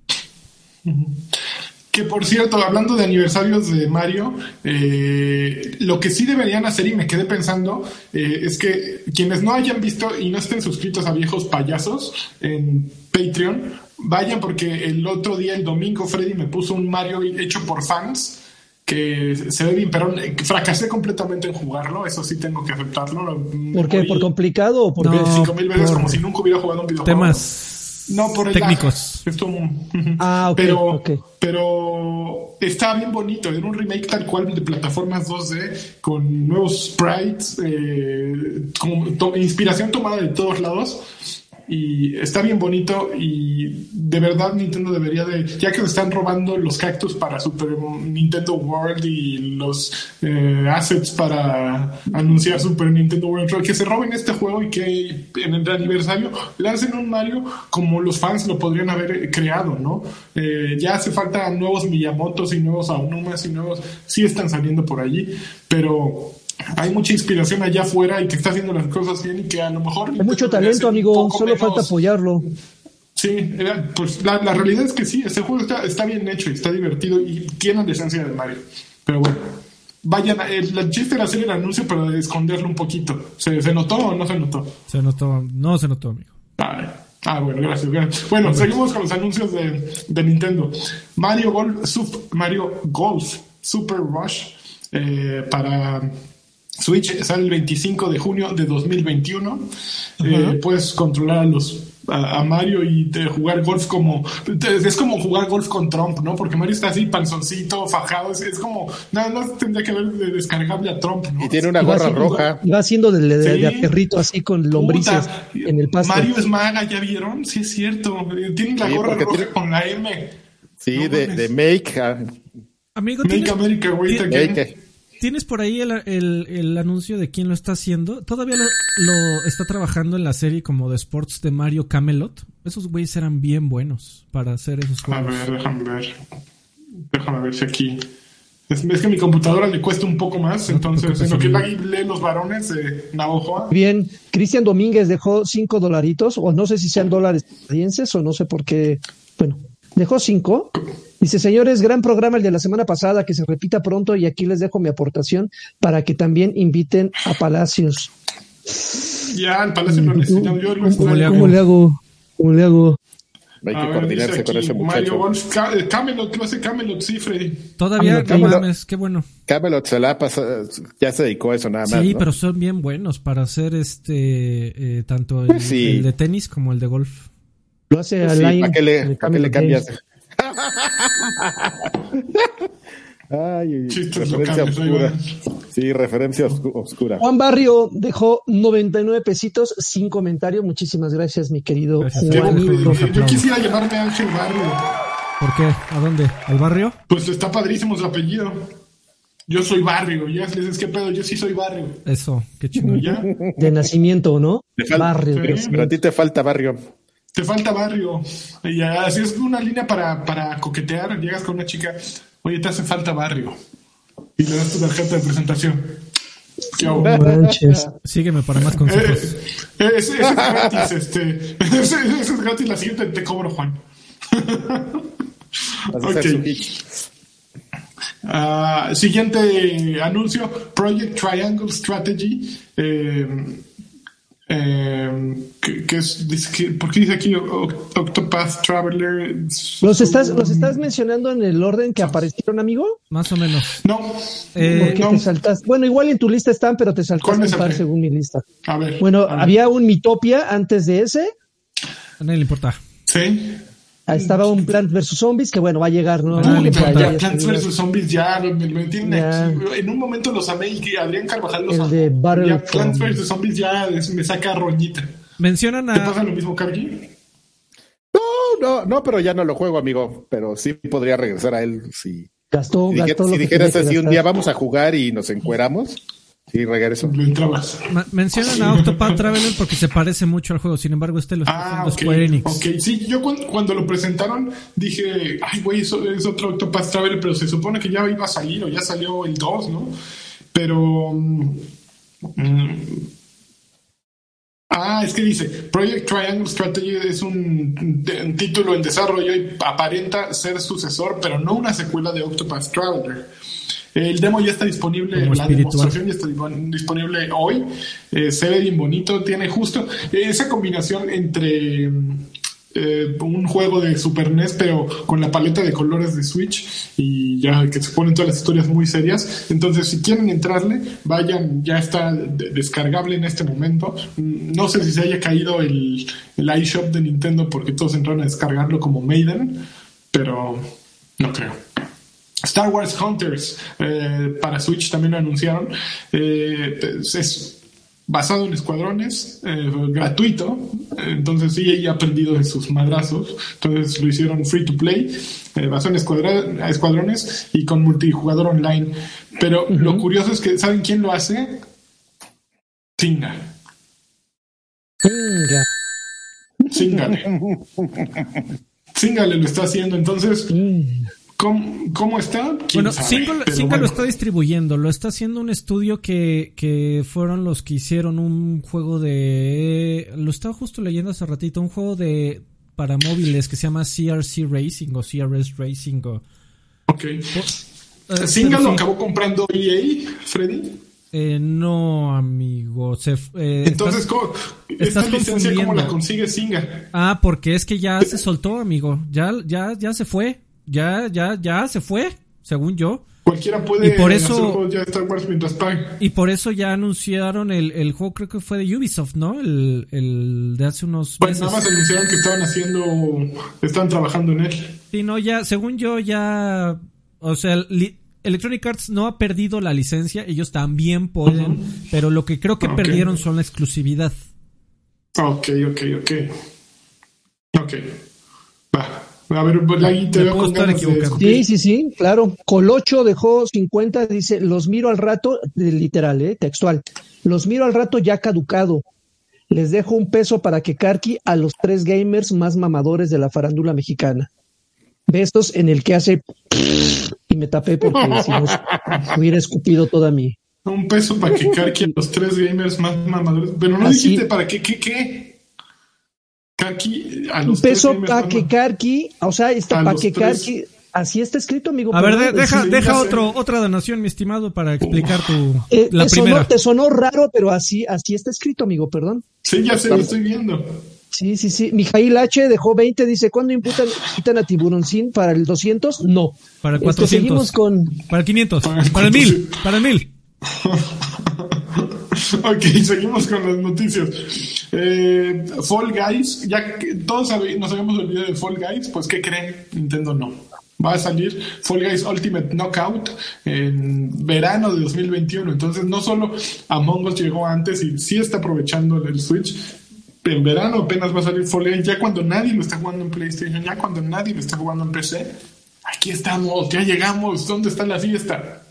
S4: Que por cierto, hablando de aniversarios de Mario, eh, lo que sí deberían hacer, y me quedé pensando, eh, es que quienes no hayan visto y no estén suscritos a Viejos Payasos en Patreon, vayan porque el otro día, el domingo, Freddy me puso un Mario hecho por fans. Que se ve bien, pero eh, fracasé completamente en jugarlo, eso sí tengo que aceptarlo.
S3: ¿Por qué? ¿Por complicado o por
S2: No,
S4: cinco mil veces
S2: por
S4: como si nunca hubiera jugado un videojuego?
S2: Temas
S4: No, por el
S2: técnicos.
S4: lag. Esto.
S3: Ah, ok,
S4: pero,
S3: ok.
S4: pero está bien bonito. Era un remake tal cual de plataformas 2D con nuevos sprites, eh, to- inspiración tomada de todos lados. Y está bien bonito y de verdad Nintendo debería de, ya que le están robando los cactus para Super Nintendo World y los eh, assets para anunciar Super Nintendo World, que se roben este juego y que en el aniversario lancen un Mario como los fans lo podrían haber creado, ¿no? Eh, ya hace falta nuevos Miyamotos y nuevos Aunumas y nuevos, sí están saliendo por allí, pero hay mucha inspiración allá afuera y que está haciendo las cosas bien y que a lo mejor...
S3: Hay mucho talento, amigo. Solo
S4: menos-
S3: falta apoyarlo.
S4: Sí, era- pues la, la realidad es que sí, este juego está, está bien hecho y está divertido y tiene la esencia de Mario. Pero bueno, vayan, a- el, el chiste era hacer el anuncio, pero de esconderlo un poquito. ¿Se, se notó o no se notó?
S2: Se notó, no se notó, amigo.
S4: Vale. Ah, bueno, gracias. gracias. Bueno, seguimos con los anuncios de, de Nintendo. Mario Golf, Sup- Mario Golf Super Rush eh, para Switch sale el 25 de junio de 2021. Eh, puedes controlar a los a, a Mario y de jugar golf como te- es como jugar golf con Trump, ¿no? Porque Mario está así panzoncito, fajado, es, es como nada más tendría que haber de descargable a Trump, ¿no?
S1: Y tiene una gorra
S3: haciendo-
S1: roja.
S3: Y va haciendo de,
S4: Sí.
S3: perrito así con lombrices
S4: Puta,
S3: en el pasto.
S4: Mario es maga, ¿ya vieron? Sí, es cierto. Eh, Tiene la
S1: Sí,
S4: gorra roja
S1: tiene-
S4: con la M.
S1: Sí,
S4: No
S1: de, de Make. ah,
S2: Amigo,
S4: Make
S2: ¿tienes,
S4: America.
S1: Make.
S2: ¿Tienes por ahí el, el- el anuncio de quién lo está haciendo? ¿Todavía lo, lo está trabajando en la serie como de sports de Mario Camelot? Esos güeyes eran bien buenos para hacer esos
S4: A
S2: juegos.
S4: ver, déjame ver. Déjame ver si aquí. Es, es que a mi computadora le cuesta un poco más,
S2: No
S4: entonces en lo que lee los varones de Navajoa.
S3: Bien, Cristian Domínguez dejó cinco dolaritos, o no sé si sean dólares canadienses o no sé por qué. Bueno, dejó cinco. Dice, señores, gran programa el de la semana pasada, que se repita pronto y aquí les dejo mi aportación para que también inviten a Palacios.
S4: Ya, el palacio lo necesitamos. Yo lo
S3: ¿Cómo,
S2: ¿Cómo le hago?
S3: cómo le hago? ¿Cómo le hago?
S1: Hay
S4: A
S1: que
S4: ver,
S1: coordinarse con ese muchacho.
S4: Eh, Camelot, lo hace Camelot, sí, Freddy.
S2: Todavía,
S3: Camelot,
S2: no
S1: Camelot.
S2: mames, qué bueno.
S1: Camelot se la ha pasado, ya se dedicó a eso nada más.
S2: Sí,
S1: ¿no?
S2: pero son bien buenos para hacer este, eh, tanto el,
S1: Sí.
S2: el de tenis como el de golf.
S3: Lo hace
S1: Pues
S3: a
S1: sí,
S3: Line.
S1: ¿para qué le, qué cambias? Ay,
S4: Chistes
S1: referencia
S4: locales,
S1: oscura. Sí, referencia oscu- oscura.
S3: Juan Barrio dejó 99 pesitos sin comentario. Muchísimas gracias, mi querido
S2: Gracias.
S4: Yo.
S2: Juanito.
S4: quisiera llamarme Ángel Barrio.
S2: ¿Por qué? ¿A dónde? ¿Al barrio?
S4: Pues está padrísimo su apellido. Yo soy Barrio. Ya les dices, ¿qué pedo? Yo sí soy Barrio.
S2: Eso, qué chingón.
S4: ¿Ya?
S3: De nacimiento, ¿no? Barrio.
S4: Sí.
S1: Pero a
S3: nacimiento.
S1: ti te falta barrio.
S4: Te falta barrio. Y así es una línea para, para coquetear. Llegas con una chica, oye, te hace falta barrio. Y le das tu tarjeta de presentación. ¿Qué hago?
S2: Sígueme para más
S4: Eh,
S2: consejos.
S4: eh, ese, ese es gratis, este. Ese, ese es gratis. La siguiente te cobro, Juan.
S1: Vas a hacer
S4: Ok.
S1: su hitch.
S4: Ah, siguiente anuncio: Project Triangle Strategy. Eh, eh, es, dice ¿Por qué dice aquí Octopath Traveler?
S3: ¿Los estás, ¿Los estás mencionando en el orden que aparecieron, amigo?
S2: Más o menos.
S4: No.
S2: Eh,
S3: ¿Por qué
S4: no.
S3: te saltaste? Bueno, igual en tu lista están, pero te
S4: ¿Cuál
S3: saltaste un par según mi lista.
S4: A ver.
S3: Bueno,
S4: a ver.
S3: había un Mitopia antes de ese.
S2: A nadie le importa.
S4: Sí.
S3: Ahí Estaba un Plant vs Zombies que bueno, va a llegar, ¿no?
S2: Ah,
S4: ya
S3: Ya
S4: Plants vs Zombies ya lo, me lo tienen
S3: Ya.
S4: aquí. En un momento los amé y que Adrián Carvajal los
S3: El
S4: amó.
S3: de
S4: Ya. Plants vs Zombies ya es- me saca roñita.
S2: Mencionan
S4: ¿Te pasa
S2: a.
S4: lo mismo, Cargi?
S1: No, no, no, pero ya no lo juego, amigo. Pero sí podría regresar a él si,
S3: Gastó,
S1: si,
S3: gastó
S1: si
S3: lo que
S1: dijeras así un día vamos a jugar y nos encueramos. Sí, regreso.
S4: Le entrabas.
S2: ma- mencionan a Octopath Traveler porque se parece mucho al juego. Sin embargo, este lo está
S4: Ah,
S2: haciendo
S4: ok.
S2: Square Enix.
S4: Ok, sí, yo cuando, cuando lo presentaron dije, ay, güey, eso es otro Octopath Traveler, pero se supone que ya iba a salir o ya salió el 2, ¿no? Pero. mm, mm, ah, es que dice: Project Triangle Strategy es un título en desarrollo y aparenta ser sucesor, pero no una secuela de Octopath Traveler. El demo ya está disponible,
S2: Como
S4: la
S2: espiritual.
S4: demostración ya está dispon- disponible hoy. Eh, se ve bien bonito, tiene justo esa combinación entre eh, un juego de Super NES, pero con la paleta de colores de Switch y ya que se ponen todas las historias muy serias. Entonces, si quieren entrarle, vayan, ya está de- descargable en este momento. Mm, No sé si se haya caído el, el iShop de Nintendo porque todos entraron a descargarlo como Maiden, pero no creo. Star Wars Hunters eh, para Switch también lo anunciaron. Eh, es- basado en escuadrones, eh, gratuito. Entonces sí, ella ha aprendido de sus madrazos. Entonces lo hicieron free to play, basado en escuadra- escuadrones y con multijugador online. Pero lo curioso es que, ¿saben quién lo hace? Singa.
S3: Venga.
S4: Singale. Singale lo está haciendo. Entonces,
S3: Mm.
S4: ¿Cómo, cómo está? ¿Quién
S2: Bueno,
S4: bueno.
S2: lo está distribuyendo, lo está haciendo un estudio que, que fueron los que hicieron un juego de... Lo estaba justo leyendo hace ratito, un juego de para móviles que se llama CRC Racing o CRS Racing o...
S4: Ok. Singa
S2: pero
S4: lo acabó comprando EA, Freddy.
S2: eh, no, amigo. Se, eh,
S4: Entonces,
S2: estás-
S4: ¿cómo,
S2: estás
S4: esta licencia cómo la consigue Singa?
S2: Ah, porque es que ya se soltó, amigo. Ya, ya, ya se fue. Ya, ya, ya se fue, según yo.
S4: Cualquiera puede
S2: Y por
S4: hacer
S2: eso-
S4: ya de Star Wars mientras pague.
S2: Y por eso ya anunciaron el, el juego, creo que fue de Ubisoft, ¿no? El, el de hace unos
S4: Pues
S2: meses.
S4: nada más anunciaron que estaban haciendo, estaban trabajando en él.
S2: Sí, no, ya, según yo, ya. O sea, li- Electronic Arts no ha perdido la licencia, ellos también pueden, pero lo que creo que perdieron son la exclusividad.
S4: Ok, ok, ok. Ok. Va. A ver, ahí te veo
S2: estar equivocando.
S4: escupir.
S3: Sí, sí, sí, claro. Colocho dejó 50, dice, los miro al rato, literal, eh, textual. Los miro al rato ya caducado. Les dejo un peso para que Karki a los tres gamers más mamadores de la farándula mexicana. Besos en el que hace y me tapé porque si no hubiera escupido toda mi.
S4: Un peso para que Karki a los tres gamers más mamadores. Pero no
S3: Así-
S4: dijiste para qué, qué, qué. Karki a
S3: Un
S4: los
S3: que
S4: ma-
S3: Karki, o sea, está
S4: A
S3: para que. Karki. Así está escrito, amigo.
S2: A ver, de- deja,
S4: sí,
S2: deja
S4: sé.
S2: otro, otra donación, mi estimado, para explicar tu.
S3: Eh,
S2: la
S3: te, sonó,
S2: primera.
S3: te sonó raro, pero así, así está escrito, amigo, perdón.
S4: Sí, ya sé, lo estoy viendo.
S3: Sí, sí, sí. Mijail H dejó 20, dice, ¿cuándo imputan, imputan a Tiburoncín para el 200? No.
S2: Para el
S3: Este,
S2: 400.
S3: seguimos con...
S2: Para el 500.
S4: Para el
S2: Para el 1000.
S4: 400.
S2: Para el 1000.
S4: ok, seguimos con las noticias. Eh, Fall Guys, ya que todos nos habíamos olvidado de Fall Guys, pues ¿qué creen? Nintendo no. Va a salir Fall Guys Ultimate Knockout en verano de 2021. Entonces, no solo Among Us llegó antes y sí está aprovechando el Switch. En verano apenas va a salir Fall Guys, ya cuando nadie lo está jugando en PlayStation, ya cuando nadie lo está jugando en PC. Aquí estamos, ya llegamos. ¿Dónde está la fiesta?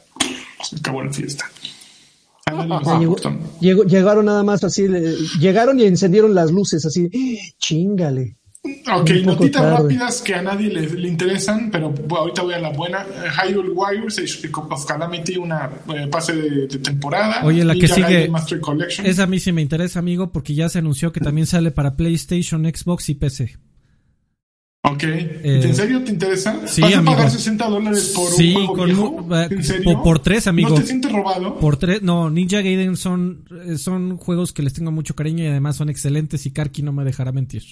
S4: Se acabó la fiesta.
S3: Llegó- llegaron nada más así, le- llegaron y encendieron las luces así, chingale.
S4: Ok, notitas
S3: tarde.
S4: rápidas que a nadie le, le interesan, pero bueno, ahorita voy a la buena. Hyrule Warriors, of Calamity, una eh, pase de, de temporada.
S2: Oye, la que sigue.
S4: Gaiden Master Collection.
S2: Esa a mí sí me interesa, amigo, porque ya se anunció que también sale para PlayStation, Xbox y PC.
S4: Ok, ¿en serio te interesa?
S2: sí,
S4: ¿Vas a
S2: amigo.
S4: pagar 60 dólares por
S2: Sí,
S4: un juego
S2: con
S4: viejo?
S2: eh,
S4: ¿En serio?
S2: por- por tres, amigo.
S4: ¿No te sientes robado?
S2: Por tres, no, Ninja Gaiden son, eh, son juegos que les tengo mucho cariño y además son excelentes y Karki no me dejará mentir.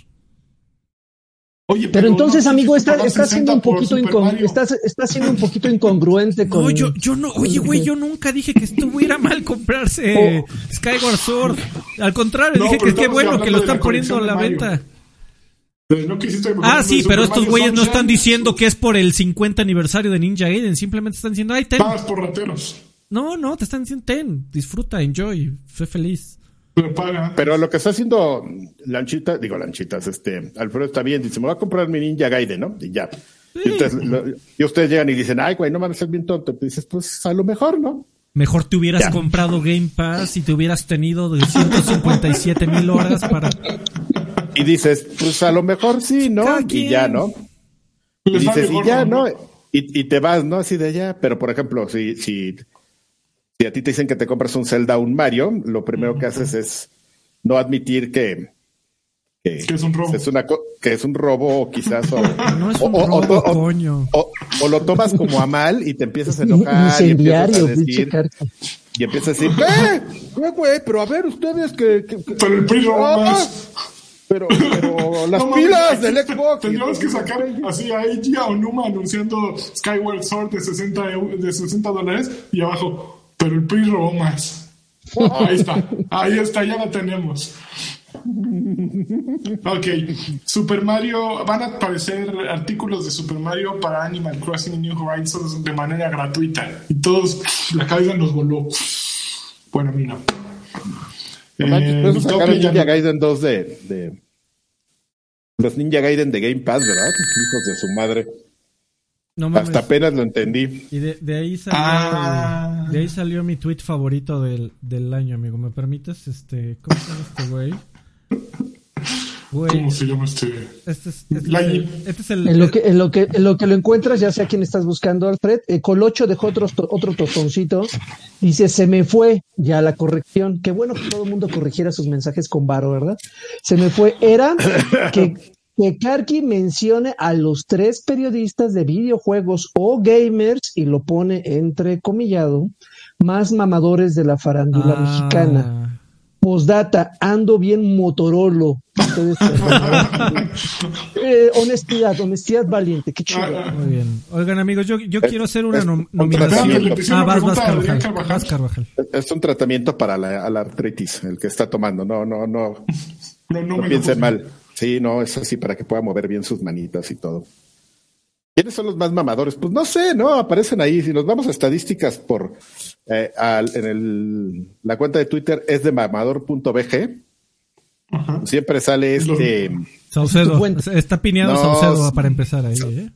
S4: Oye,
S3: Pero entonces,
S4: no
S3: amigo, está, está
S4: 60
S3: siendo un poquito estás- está siendo un poquito incongruente con
S2: No, yo, yo no, oye, güey, yo nunca dije que estuviera mal comprarse Skyward Sword. Al contrario,
S4: No,
S2: dije
S4: pero
S2: que qué bueno que lo están poniendo a la
S4: Mario.
S2: venta.
S4: No quisiste
S2: Ah, sí, pero
S4: Super
S2: estos güeyes no están diciendo que es por el 50 aniversario de Ninja Gaiden, simplemente están diciendo, ay, ten.
S4: Pagas por rateros.
S2: No, no, te están diciendo, ten, disfruta, enjoy, sé feliz.
S4: Pero paga.
S1: Pero lo que está haciendo Lanchita, digo Lanchitas, este, Alfredo está bien, dice, me voy a comprar mi Ninja Gaiden, ¿no? Y ya. Y, ustedes, lo- y ustedes llegan y dicen, ay, güey, no mames, es bien tonto. Y dices, pues a lo mejor, ¿no?
S2: Mejor te hubieras
S1: Ya.
S2: comprado Game Pass y te hubieras tenido de 157 mil horas para...
S1: Y dices, pues a lo mejor sí, ¿no? Y
S2: quien.
S1: ya, ¿no? Y dices, y ya, ¿no? Y, y te vas, ¿no? Así de allá. Pero, por ejemplo, si, si, si a ti te dicen que te compras un Zelda o un Mario, lo primero que haces es no admitir que, que,
S4: Que es un robo.
S1: es una que es un robo, quizás. O,
S2: No es un
S1: o-
S2: robo,
S1: o-
S2: coño.
S1: o- lo tomas como a mal y te empiezas a enojar. y empiezas a decir, y empiezas a decir, ¡eh! ¡Eh, güey! Pero a ver, ustedes que. que-
S4: Pero el PRI robó
S1: Ah,
S4: más.
S1: Pero, pero las
S4: No,
S1: pilas del Xbox.
S4: Tendríamos que sacar así a Eiji Aonuma anunciando Skyward Sword de 60, eu- de 60 dólares y abajo, pero el PRI robó más. Ahí está, ahí está, ya la tenemos. Ok, Super Mario, van a aparecer artículos de Super Mario para Animal Crossing y New Horizons de manera gratuita. Y todos, la cabeza nos voló. Bueno, a mí no.
S1: No manches,
S4: Eh,
S1: por eso sacaron
S4: Utopia ya
S1: Ninja
S4: no.
S1: Gaiden 2 de, de- Los Ninja Gaiden de Game Pass, ¿verdad? Hijos de su madre.
S2: No mames.
S1: Hasta apenas lo entendí.
S2: Y de, de ahí salió
S4: Ah.
S2: de ahí salió mi tweet favorito del, del año, amigo. ¿Me permites? Este, ¿cómo se llama este güey? Güey,
S4: ¿Cómo se llama este?
S2: este es, este es el, este es el-
S3: En lo que, en lo que, en lo que lo encuentras, ya sé a quién estás buscando, Alfred. Eh, Colocho dejó otro, otro tostoncito. Dice, se me fue ya la corrección. Qué bueno que todo el mundo corrigiera sus mensajes con varo, ¿verdad? Se me fue. Era que, que Karki mencione a los tres periodistas de videojuegos o gamers, y lo pone entrecomillado, más mamadores de la farándula
S2: Ah,
S3: mexicana. Postdata, ando bien motorolo. Ustedes. Eh, honestidad, honestidad valiente, qué chido.
S2: Muy bien. Oigan, amigos, yo, yo quiero hacer una nom-
S1: un
S2: nominación. Ah, vas, vas, Carvajal.
S4: Carvajal.
S2: Vas, Carvajal.
S1: Es un tratamiento para la, a la artritis, el que está tomando. No, no, no.
S4: No, no
S1: No piensen mal. Sí, no, es así para que pueda mover bien sus manitas y todo. ¿Quiénes son los más mamadores? Pues no sé, ¿no? Aparecen ahí. Si nos vamos a estadísticas por eh, al- en el, la cuenta de Twitter es de mamador.bg. Siempre sale este.
S2: Saucedo. Está pineado
S1: No,
S2: Saucedo para empezar ahí, ¿eh?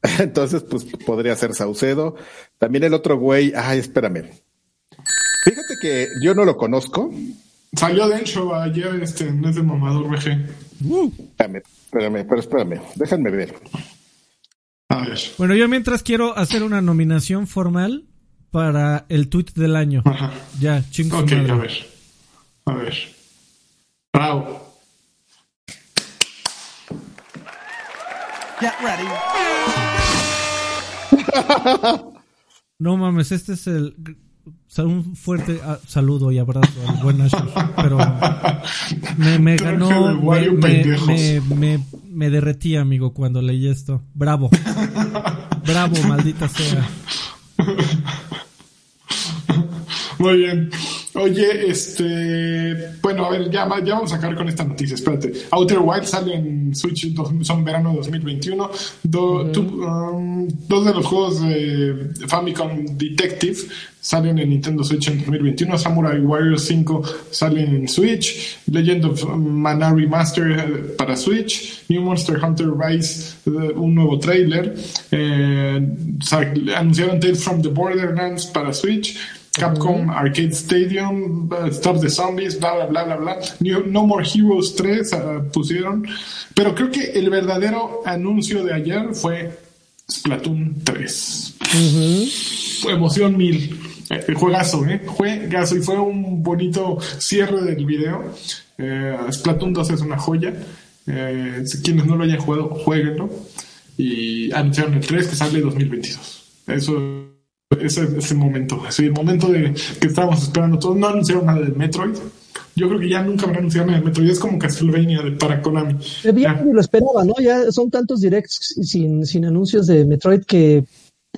S1: Entonces, pues podría ser Saucedo. También el otro güey. Ay, espérame. Fíjate que yo no lo conozco.
S4: Salió Dencho ayer este, en Es de Mamador VG.
S1: Espérame, espérame, pero espérame. Déjenme ver.
S4: A ver.
S2: Bueno, yo mientras quiero hacer una nominación formal para el tweet del año.
S4: Ajá.
S2: Ya, chingo
S4: Ok,
S2: madre.
S4: a ver. A ver. Bravo.
S2: No mames, este es el. Un fuerte ah, saludo y abrazo al buen Asher, pero me, ganó, me, me- me derretí, amigo, cuando leí esto. Bravo, bravo, maldita sea.
S4: Muy bien. Oye, este. Bueno, a ver, ya, ya vamos a acabar con esta noticia. Espérate. Outer Wilds sale en Switch, dos- son verano de 2021. Do- um, dos de los juegos de Famicom Detective salen en Nintendo Switch en 2021. Samurai Warriors 5 salen en Switch. Legend of Mana Remaster eh, para Switch. New Monster Hunter Rise, eh, un nuevo trailer. Eh, anunciaron Tales from the Borderlands para Switch. Capcom Arcade Stadium, uh, Stop the Zombies, bla, bla, bla, bla, bla. New- no More Heroes 3 uh, pusieron. Pero creo que el verdadero anuncio de ayer fue Splatoon 3. Fue emoción mil. Eh, juegazo, ¿eh? Juegazo. Y fue un bonito cierre del video. Eh, Splatoon 2 es una joya. Eh, quienes no lo hayan jugado, jueguenlo. Y anunciaron el 3 que sale 2022. Eso ese es el momento. Así, el momento de que estábamos esperando todos. No anunciaron nada del Metroid. Yo creo que ya nunca van a anunciar nada del Metroid. Es como Castlevania de, para Konami.
S3: Eh, Ya lo esperaba, ¿no? Ya son tantos directs sin, sin anuncios de Metroid que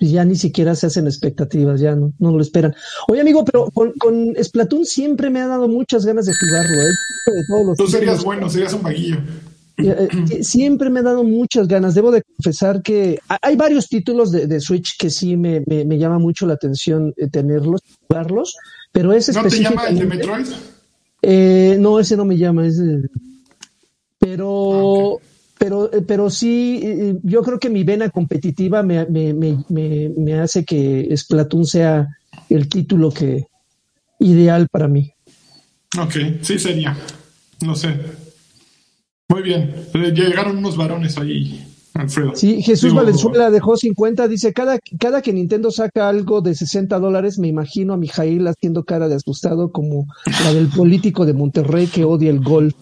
S3: ya ni siquiera se hacen expectativas, ya no, no lo esperan. Oye, amigo, pero con, con Splatoon siempre me ha dado muchas ganas de jugarlo, ¿eh? De todos los
S4: Tú serías bueno, serías un vaguillo.
S3: Eh, siempre me ha dado muchas ganas. Debo de confesar que ha- hay varios títulos de, de Switch que sí me, me, me llama mucho la atención eh, tenerlos, jugarlos, pero ese
S4: ¿No te llama el de. Metroid?
S3: Eh, no, ese no me llama, ese. Pero,
S4: Ah,
S3: pero, eh, pero sí, yo creo que mi vena competitiva me, me, me, me, me hace que Splatoon sea el título que ideal para mí.
S4: Ok, sí sería. No sé. Muy bien. Eh, Llegaron unos varones ahí, Alfredo.
S3: Sí, Jesús
S4: Digo,
S3: Valenzuela dejó 50, dice, cada, cada que Nintendo saca algo de 60 dólares, me imagino a Mijail haciendo cara de asustado como la del político de Monterrey que odia el golf.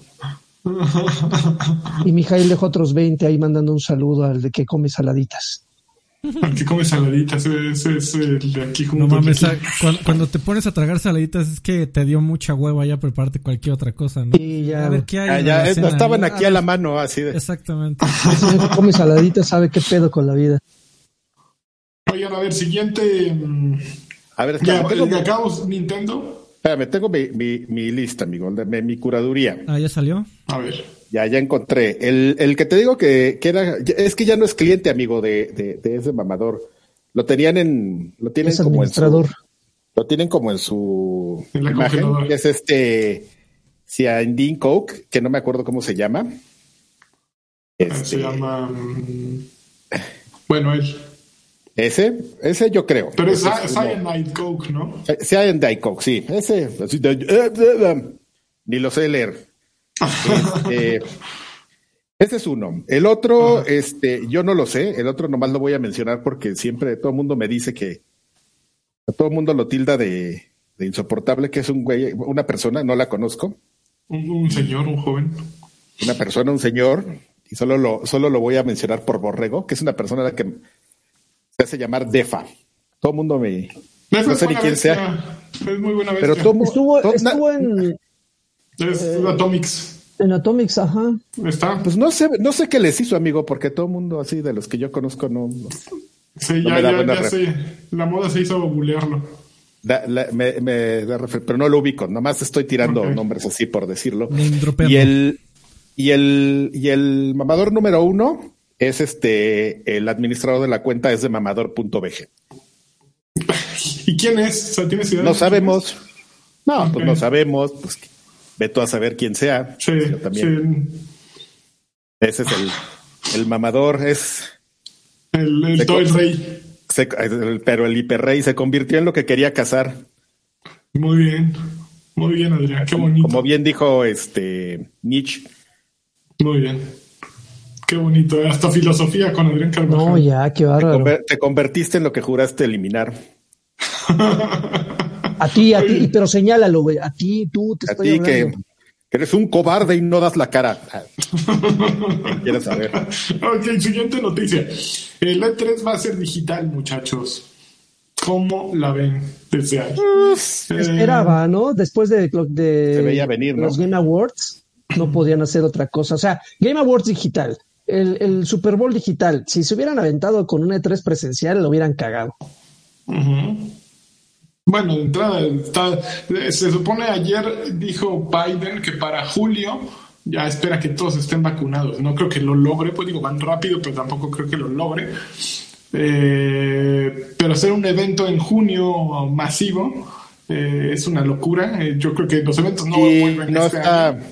S3: Y Mijail dejó otros 20 ahí mandando un saludo al de que come saladitas.
S4: El que come saladitas, ese es el de aquí junto.
S2: No mames,
S4: aquí.
S2: a- cuando, cuando te pones a tragar saladitas es que te dio mucha hueva ya prepararte cualquier otra cosa, ¿no?
S3: Y ya,
S2: a ver qué hay.
S1: Ah, ya, eh, estaban
S2: Ah,
S1: aquí a la mano, así de.
S2: Exactamente.
S3: que come saladita sabe qué pedo con la vida.
S4: Oigan, a ver, siguiente. mm,
S1: A ver,
S4: Ya, el de acá, Nintendo.
S1: Espérame, tengo mi, mi, mi lista, mi, mi curaduría.
S2: Ah, ya salió.
S4: A ver.
S1: Ya, ya encontré. El, el que te digo que, que era, es que ya no es cliente, amigo, de, de, de ese mamador. Lo tenían en, lo tienen
S3: Es
S1: como en su,
S3: administrador.
S1: lo tienen como en su
S4: En la
S1: imagen, es este Ciandin Coke, que no me acuerdo cómo se llama.
S4: Se
S1: Este,
S4: llama. mm, Bueno, él.
S1: Ese, ese yo creo.
S4: Pero es
S1: Ese es.
S4: Cyanide Coke, ¿no?
S1: Cyanide Coke, sí. Ese, así de- eh, eh, eh, ni lo sé leer. Este, ese es uno. El otro, este, yo no lo sé. El otro nomás lo voy a mencionar porque siempre todo el mundo me dice que a todo el mundo lo tilda de, de insoportable, que es un güey, una persona, no la conozco,
S4: Un, un señor, un joven.
S1: una persona, un señor, y solo lo, solo lo voy a mencionar por borrego, que es una persona a la que se hace llamar Defa. Todo el mundo me, no sé ni quién sea.
S4: Es muy buena bestia.
S1: pero todo,
S3: Estuvo,
S1: todo-
S3: estuvo en,
S4: Es Atomics.
S3: en Atomics, ajá.
S4: Está.
S1: Pues no sé, no sé qué les hizo, amigo, porque todo el mundo así de los que yo conozco no. no-
S4: Sí,
S1: no
S4: ya, ya, ya sé. La moda se hizo bulearlo.
S1: da- la- me, me da refer- pero no lo ubico, nomás estoy tirando nombres así por decirlo. Y el, y el, y el mamador número uno es este, el administrador de la cuenta es de mamador.bg.
S4: ¿Y quién es? O sea, ¿tienes idea? de
S1: No sabemos. No, pues no sabemos, pues ve tú a saber quién sea.
S4: Sí,
S1: Yo también.
S4: sí.
S1: Ese es el, el mamador, es
S4: El, el, todo el rey.
S1: se- el- pero el hiperrey se convirtió en lo que quería cazar.
S4: Muy bien. Muy bien, Adrián. Qué bonito.
S1: Como bien dijo este Nietzsche,
S4: Muy bien. Qué bonito. Hasta filosofía con Adrián Carvajal.
S3: No, ya, qué
S1: te,
S3: bárbaro.
S1: conver- te convertiste en lo que juraste eliminar.
S3: A ti, a ti, pero señálalo, güey. A ti, tú, te
S1: A
S3: estoy
S1: ti que, eres un cobarde y no das la cara. Ah, ¿quién ¿Quieres saber?
S4: Ok, siguiente noticia. El E3 va a ser digital, muchachos. ¿Cómo la ven desde ahí? Eh,
S3: esperaba, ¿no? Después de, lo- de
S1: Se veía venir, ¿no?
S3: los Game Awards, no podían hacer otra cosa. O sea, Game Awards digital, el, el Super Bowl digital. Si se hubieran aventado con un E3 presencial, lo hubieran cagado.
S4: Bueno, de entrada, está- se supone ayer dijo Biden que para julio ya espera que todos estén vacunados. No creo que lo logre, pues digo, van rápido, pero tampoco creo que lo logre. Eh, pero hacer un evento en junio masivo eh, es una locura. Eh, yo creo que los eventos no vuelven
S1: no
S4: este
S1: está,
S4: año.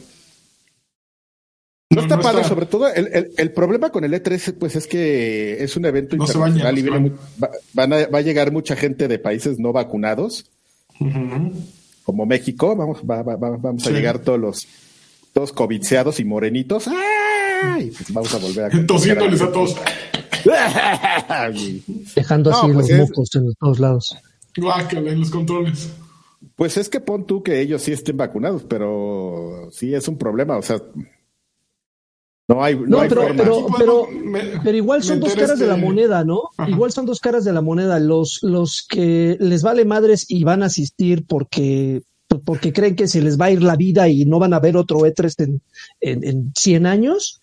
S1: No está
S4: no
S1: padre,
S4: está-
S1: sobre todo el, el- el problema con el E3 pues es que es un evento
S4: No
S1: internacional
S4: baña,
S1: y viene va, van a, va a llegar mucha gente de países no vacunados, como México, vamos, va- va- va- vamos a llegar todos los todos y morenitos. ¡Ay! Pues vamos a volver a
S4: Tosiéndoles a todos.
S3: Dejando
S1: No,
S3: así
S1: pues
S3: los
S1: es-
S3: mocos en todos lados.
S4: Guácala en los controles.
S1: Pues es que pon tú que ellos sí estén vacunados, pero sí es un problema, o sea, no hay, no
S3: No,
S1: hay
S3: pero,
S1: forma.
S3: pero,
S4: Sí
S3: pero,
S4: me-
S3: pero igual son dos caras de la
S4: este-
S3: moneda, ¿no?
S4: Ajá.
S3: Igual son dos caras de la moneda. Los, los que les vale madres y van a asistir porque, porque creen que se les va a ir la vida y no van a ver otro E3 en, en, en 100 años.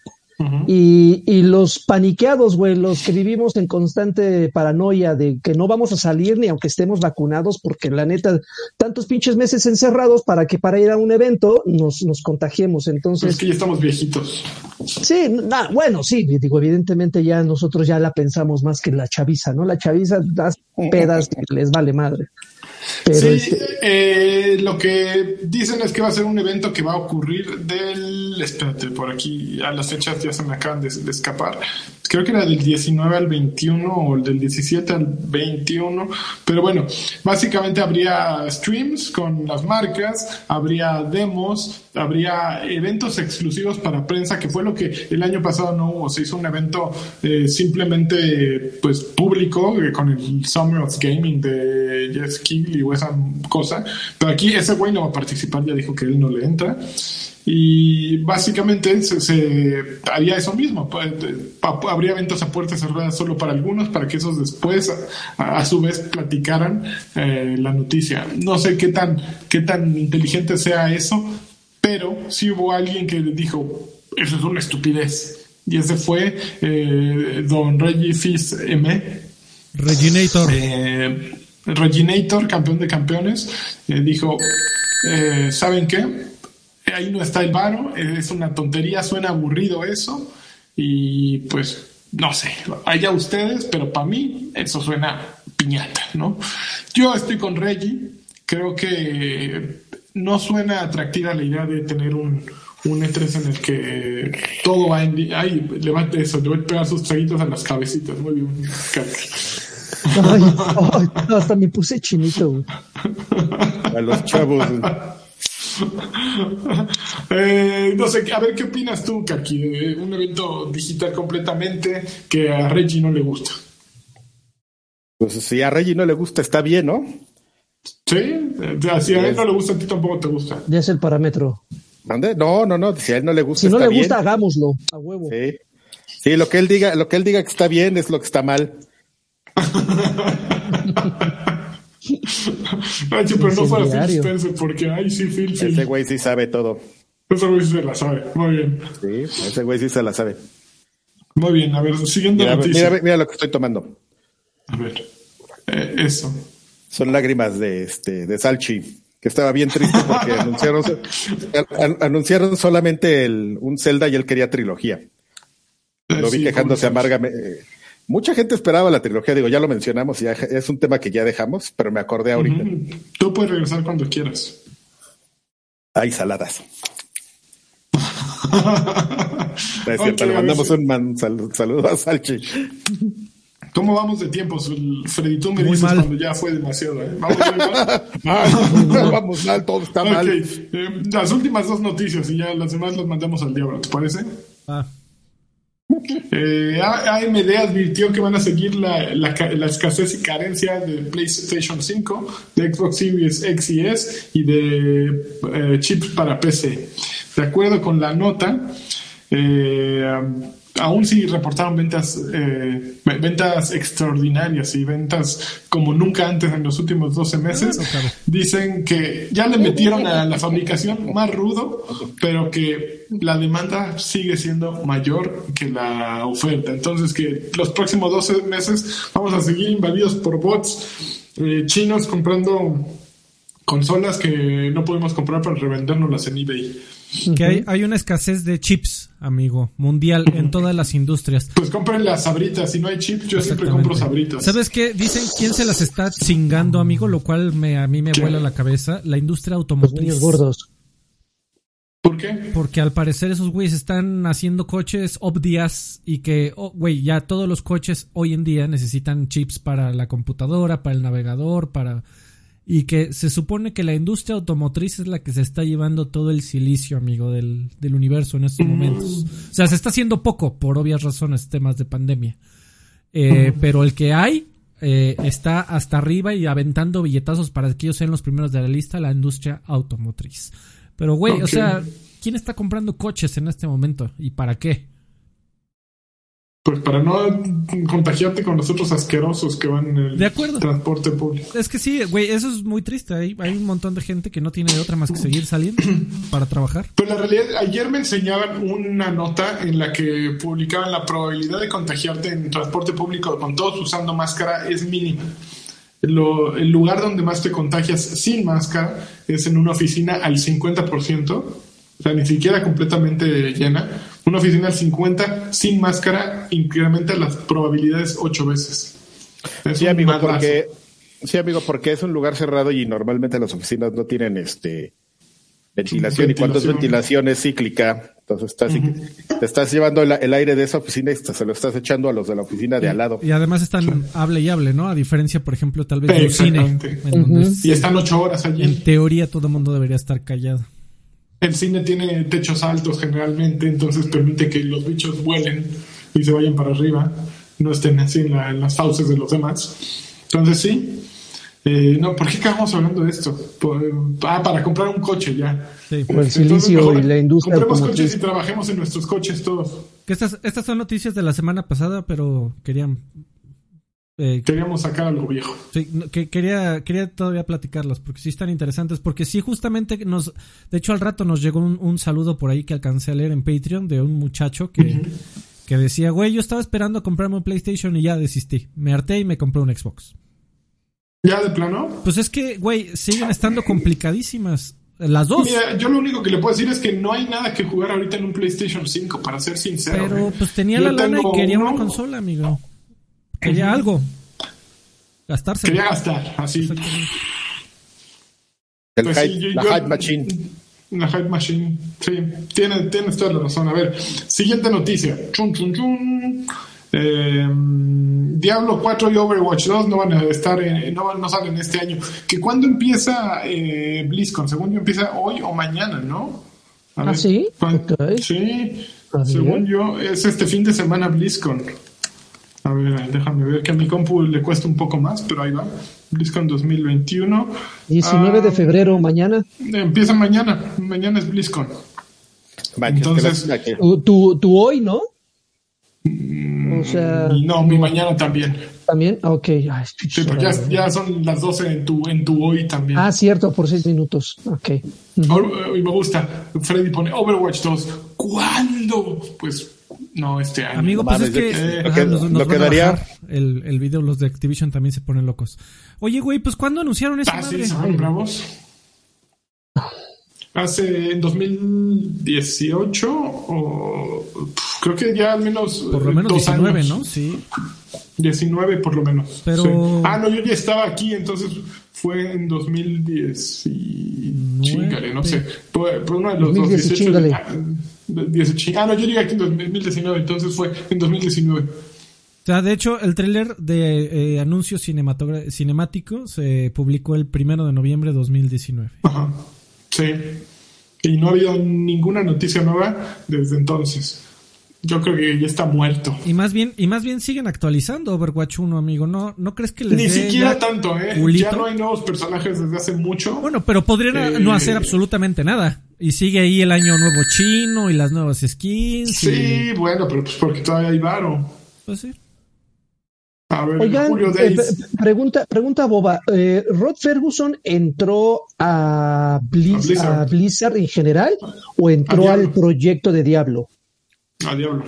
S3: Y, y los paniqueados, güey, los que vivimos en constante paranoia de que no vamos a salir ni aunque estemos vacunados, porque la neta, tantos pinches meses encerrados para que para ir a un evento nos, nos contagiemos.
S4: Es
S3: Entonces,
S4: que ya estamos viejitos.
S3: sí, na- bueno, sí, digo, evidentemente ya nosotros ya la pensamos más que la chaviza, ¿no? La chaviza das pedas y les vale madre. Pero
S4: sí,
S3: este,
S4: eh, lo que dicen es que va a ser un evento que va a ocurrir del. Espérate, por aquí, a las fechas ya se me acaban de, de escapar. Creo que era del 19 al 21 o del 17 al 21. Pero bueno, básicamente habría streams con las marcas, habría demos, habría eventos exclusivos para prensa, que fue lo que el año pasado no hubo. Se hizo un evento eh, simplemente pues público eh, con el Summer of Gaming de Jeff Keighley o esa cosa. Pero aquí ese güey no va a participar, ya dijo que él no le entra. Y básicamente se, haría eso mismo. pues, Habría eventos a puertas cerradas solo para algunos, para que esos después, a, su vez, platicaran eh, la noticia. No sé qué tan, qué tan inteligente sea eso, pero sí hubo alguien que dijo, eso es una estupidez. Y ese fue eh, don Reggie Fils M.
S2: Reginator.
S4: Eh, Reginator, campeón de campeones, dijo, ¿saben qué? ahí no está el varo, es una tontería, suena aburrido eso, y pues no sé, allá ustedes, pero para mí eso suena piñata, ¿no? Yo estoy con Reggie, creo que no suena atractiva la idea de tener un, un E3 en el que todo va en... Ay, levante eso, le voy a pegar sus traguitos a las cabecitas, muy bien.
S3: Ay, ay, hasta me puse chinito.
S1: A los chavos.
S4: Eh, no sé, a ver qué opinas tú, Kaki, de un evento digital completamente que a Reggie no le gusta.
S1: Pues si a Reggie no le gusta, está bien, ¿no?
S4: Sí, si a él no le gusta, a ti tampoco te gusta.
S3: Ya es el parámetro.
S1: ¿Mande? No, no, no, si a él no le gusta.
S3: Si no le gusta, hagámoslo, a huevo.
S1: Sí. sí, lo que él diga, lo que él diga que está bien es lo que está mal.
S4: Ay, pero no fue Phil Spencer porque, ay, sí, Phil, Phil.
S1: Ese güey sí sabe todo.
S4: Ese güey sí se la sabe. Muy bien.
S1: Sí, ese güey sí se la sabe.
S4: Muy bien, a ver, siguiendo
S1: mira,
S4: noticia.
S1: Mira, mira, lo que estoy tomando.
S4: A ver, eh, eso.
S1: Son lágrimas de este de Salchi, que estaba bien triste porque anunciaron, anunciaron solamente el, un Zelda y él quería trilogía. Lo vi sí, quejándose amargamente. Mucha gente esperaba la trilogía, digo, ya lo mencionamos, ya es un tema que ya dejamos, pero me acordé ahorita. Uh
S4: -huh. Tú puedes regresar cuando quieras.
S1: Hay saladas. es cierto, okay, le mandamos un man, sal, saludo a Salchi.
S4: ¿Cómo vamos de tiempo? Freddy, tú me Muy dices mal. cuando ya fue demasiado. ¿eh? ¿Vamos mal?
S1: no, vamos mal, todo está okay. mal.
S4: Eh, las últimas dos noticias y ya las demás las mandamos al diablo, ¿te parece?
S2: Ah.
S4: Eh, AMD advirtió que van a seguir la, la, la, escasez y carencia de PlayStation 5, de Xbox Series X y S y de eh, chips para PC. De acuerdo con la nota, eh, aún sí reportaron ventas, eh, ventas extraordinarias y ventas como nunca antes en los últimos 12 meses. Dicen que ya le metieron a la fabricación más rudo, pero que la demanda sigue siendo mayor que la oferta. Entonces que los próximos 12 meses vamos a seguir invadidos por bots eh, chinos comprando consolas que no podemos comprar para revendérnoslas en eBay.
S2: Que hay, hay, una escasez de chips, amigo, mundial en todas las industrias.
S4: Pues compren las sabritas, si no hay chips, yo siempre compro sabritas.
S2: ¿Sabes qué? Dicen quién se las está chingando, amigo, lo cual me, a mí me vuela la cabeza. La industria automotriz.
S3: Los gordos.
S4: ¿Por qué?
S2: Porque al parecer esos güeyes están haciendo coches obvias y que, güey, oh, ya todos los coches hoy en día necesitan chips para la computadora, para el navegador, para y que se supone que la industria automotriz es la que se está llevando todo el silicio, amigo, del, del universo en estos momentos. O sea, se está haciendo poco, por obvias razones, temas de pandemia. Eh, pero el que hay eh, está hasta arriba y aventando billetazos para que ellos sean los primeros de la lista, la industria automotriz. Pero, güey, okay. o sea, ¿quién está comprando coches en este momento? ¿Y para qué?
S4: Pues para no contagiarte con los otros asquerosos que van en el
S2: de acuerdo.
S4: transporte público.
S2: Es que sí, güey, eso es muy triste. Hay, hay un montón de gente que no tiene otra más que seguir saliendo para trabajar.
S4: Pero la realidad, ayer me enseñaban una nota en la que publicaban la probabilidad de contagiarte en transporte público con todos usando máscara es mínima. Lo, el lugar donde más te contagias sin máscara es en una oficina al 50%, o sea, ni siquiera completamente llena una oficina al 50 sin máscara incrementa las probabilidades ocho veces.
S1: Es sí, amigo, porque, sí, amigo, porque es un lugar cerrado y normalmente las oficinas no tienen este ventilación, ventilación. y cuando es ventilación es cíclica. Entonces estás, uh -huh. te estás llevando el, el, aire de esa oficina y se lo estás echando a los de la oficina de
S2: y,
S1: al lado.
S2: Y además están hable y hable, ¿no? A diferencia, por ejemplo, tal vez de un cine.
S4: Uh -huh. Y están ocho horas allí.
S2: En teoría todo el mundo debería estar callado.
S4: El cine tiene techos altos generalmente, entonces permite que los bichos vuelen y se vayan para arriba, no estén así en, la, en las fauces de los demás. Entonces sí, Eh, no, ¿por qué acabamos hablando de esto? Por- ah, para comprar un coche ya.
S2: Sí.
S3: Por el
S4: Este, entonces,
S3: silicio
S4: mejor
S3: y la industria
S4: Compremos coches y trabajemos en nuestros coches todos.
S2: Que estas, estas son noticias de la semana pasada, pero querían. Eh,
S4: Queríamos sacar algo viejo.
S2: sí, que quería, quería todavía platicarlas porque sí están interesantes. Porque sí, justamente nos. De hecho, al rato nos llegó un, un saludo por ahí que alcancé a leer en Patreon de un muchacho que, que decía: Güey, yo estaba esperando a comprarme un PlayStation y ya desistí. Me harté y me compré un Xbox.
S4: ¿Ya de plano?
S2: Pues es que, güey, siguen estando complicadísimas. Las dos.
S4: Mira, yo lo único que le puedo decir es que no hay nada que jugar ahorita en un PlayStation 5, para ser sincero.
S2: Pero pues tenía
S4: Yo
S2: la lana y quería una consola, amigo. Quería algo. Gastarse.
S4: Quería gastar, así.
S1: El
S4: Pues
S1: hype-
S4: sí, yo-
S1: la
S4: yo-
S1: hype machine.
S4: La Hype Machine, sí, tienes, tienes toda la razón. A ver, siguiente noticia. Chun, chun, chun. Eh, Diablo 4 y Overwatch 2 no van a estar, en- no, no salen este año. ¿Que cuándo empieza eh, BlizzCon? Según yo empieza hoy o mañana, ¿no? A
S3: ¿Ah, sí?
S4: ¿cuán-
S3: Ok.
S4: Sí, según yo es este fin de semana BlizzCon. A ver, déjame ver que a mi compu le cuesta un poco más, pero ahí va. BlizzCon 2021.
S3: 19 de
S4: Ah,
S3: febrero, mañana.
S4: Empieza mañana. Mañana es BlizzCon.
S1: Manches,
S4: Entonces-
S1: que-
S3: tu, tu hoy, ¿no?
S4: Mm,
S3: O sea,
S4: Y no, mi mañana también.
S3: también. Ok. Ay,
S4: Sí, porque ya, ya son las 12 en tu, en tu hoy también.
S3: Ah, cierto, por seis minutos. Ok.
S4: Or- y me gusta. Freddy pone Overwatch 2. ¿Cuándo? Pues no, este año.
S2: Amigo, pues
S1: mames,
S2: es que, ajá,
S1: lo que-
S2: nos,
S1: lo
S2: nos
S1: que
S2: van a
S1: daría-
S2: bajar el, el video, los de Activision también se ponen locos. Oye, güey, pues ¿cuándo anunciaron esa
S4: Ah, sí,
S2: madre?
S4: se fueron bravos. Hace en 2018 o creo que ya al menos
S2: Por lo
S4: eh,
S2: menos
S4: dos
S2: 19,
S4: años.
S2: ¿no? Sí.
S4: 19 por lo menos.
S2: Pero-
S4: sí. Ah, no, yo ya estaba aquí, entonces fue en 2010 y... Chingale, no sé. Por, por uno de los
S3: 2010 y
S4: 18
S3: chíngale.
S4: ah, 10 y ching- Ah, no, yo llegué aquí en 2019, entonces fue en 2019.
S2: O sea, de hecho, el tráiler de eh, anuncio cinemático se publicó el primero de noviembre de 2019.
S4: Ajá. Sí. Y no ha habido ninguna noticia nueva desde entonces. Yo creo que ya está muerto.
S2: Y más bien, y más bien siguen actualizando Overwatch 1, amigo. ¿No, no crees que les
S4: Ni siquiera
S2: ya
S4: tanto, ¿eh?
S2: culito?
S4: Ya no hay nuevos personajes desde hace mucho.
S2: Bueno, pero podrían
S4: Eh,
S2: no hacer absolutamente nada. Y sigue ahí el año nuevo chino y las nuevas skins.
S4: sí,
S2: y-
S4: bueno, pero pues porque todavía hay varo.
S2: pues sí.
S4: A ver,
S3: Oigan,
S4: Julio
S3: eh, pregunta, pregunta Boba. Eh, ¿Rod Ferguson entró a, Blizz-
S4: A Blizzard.
S3: a Blizzard en general o entró al proyecto de Diablo?
S4: A diablo.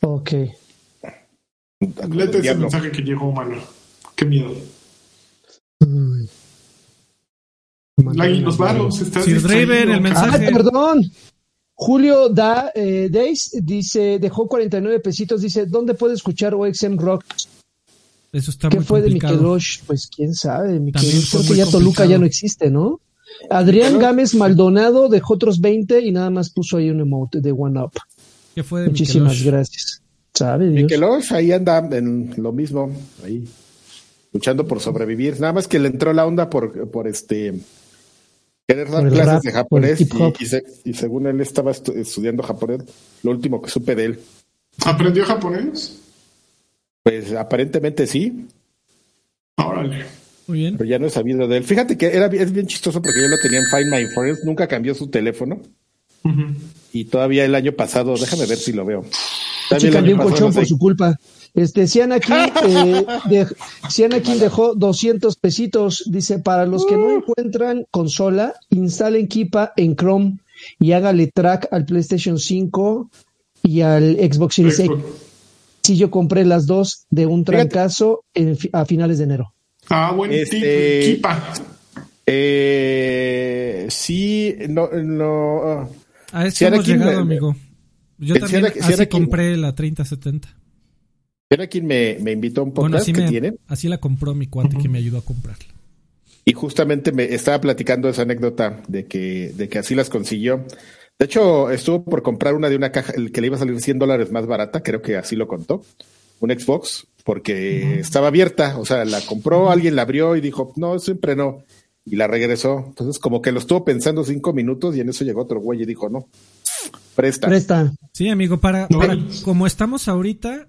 S3: Ok.
S4: Léete ese mensaje que llegó, mano. Qué miedo.
S3: Uy.
S4: La- y los varos, estás
S2: Sir el
S3: Ah,
S2: mensaje.
S3: perdón. Julio da, eh, Days dice, dejó 49 pesitos, dice, ¿dónde puede escuchar OXM Rock?
S2: Eso está
S3: ¿Qué
S2: muy
S3: fue de
S2: complicado.
S3: Mikelosh? Pues quién sabe,
S2: También
S3: Mikelosh,
S2: fue
S3: creo que
S2: muy
S3: ya Toluca ya no existe, ¿no? Adrián Gámez Maldonado dejó otros 20 y nada más puso ahí un emote de One Up.
S2: ¿Qué fue de
S3: Muchísimas
S2: Mikelosh?
S3: gracias. ¿Sabe Dios?
S1: Mikelosh ahí anda en lo mismo, ahí, luchando por sobrevivir. Nada más que le entró la onda por, por este querer dar clases
S3: rap,
S1: de japonés y, y se- y según él estaba estu- estudiando japonés, lo último que supe de él,
S4: ¿Aprendió japonés?
S1: pues aparentemente sí,
S4: Órale.
S2: Muy bien.
S1: pero ya no he sabido de él. Fíjate que era, es bien chistoso porque yo lo tenía en Find My Friends, nunca cambió su teléfono
S4: Ujú.
S1: Y todavía el año pasado, déjame ver si lo veo. El
S3: cambió
S1: año
S3: un
S1: pasado,
S3: colchón
S1: no
S3: por su culpa. Este, Cianakin, eh, de- dejó 200 pesitos. Dice, para los que no encuentran consola, instalen Kipa en Chrome y hágale track al PlayStation 5 y al Xbox Series X. Sí, yo compré las dos de un trancazo en fi- a finales de enero.
S4: Ah, buen
S1: Este-.
S4: Kipa.
S1: Eh, sí, no, no.
S2: A eso
S1: Si
S2: hemos
S1: Anakin
S2: llegado,
S1: me-
S2: amigo. Yo también
S1: Anakin- si
S2: así
S1: Anakin-
S2: compré la 3070.
S1: Era quien me, me invitó a un
S2: Bueno,
S1: podcast
S2: así,
S1: que
S2: me,
S1: tiene
S2: así la compró mi cuate que me ayudó a comprarla.
S1: y justamente me estaba platicando esa anécdota de que, de que así las consiguió. De hecho, estuvo por comprar una de una caja el que le iba a salir 100 dólares más barata, creo que así lo contó, un Xbox, porque estaba abierta, o sea, la compró, alguien la abrió y dijo, no, siempre no, y la regresó. Entonces, como que lo estuvo pensando cinco minutos y en eso llegó otro güey y dijo, no, presta.
S3: Presta.
S2: Sí, amigo, para, para como estamos ahorita,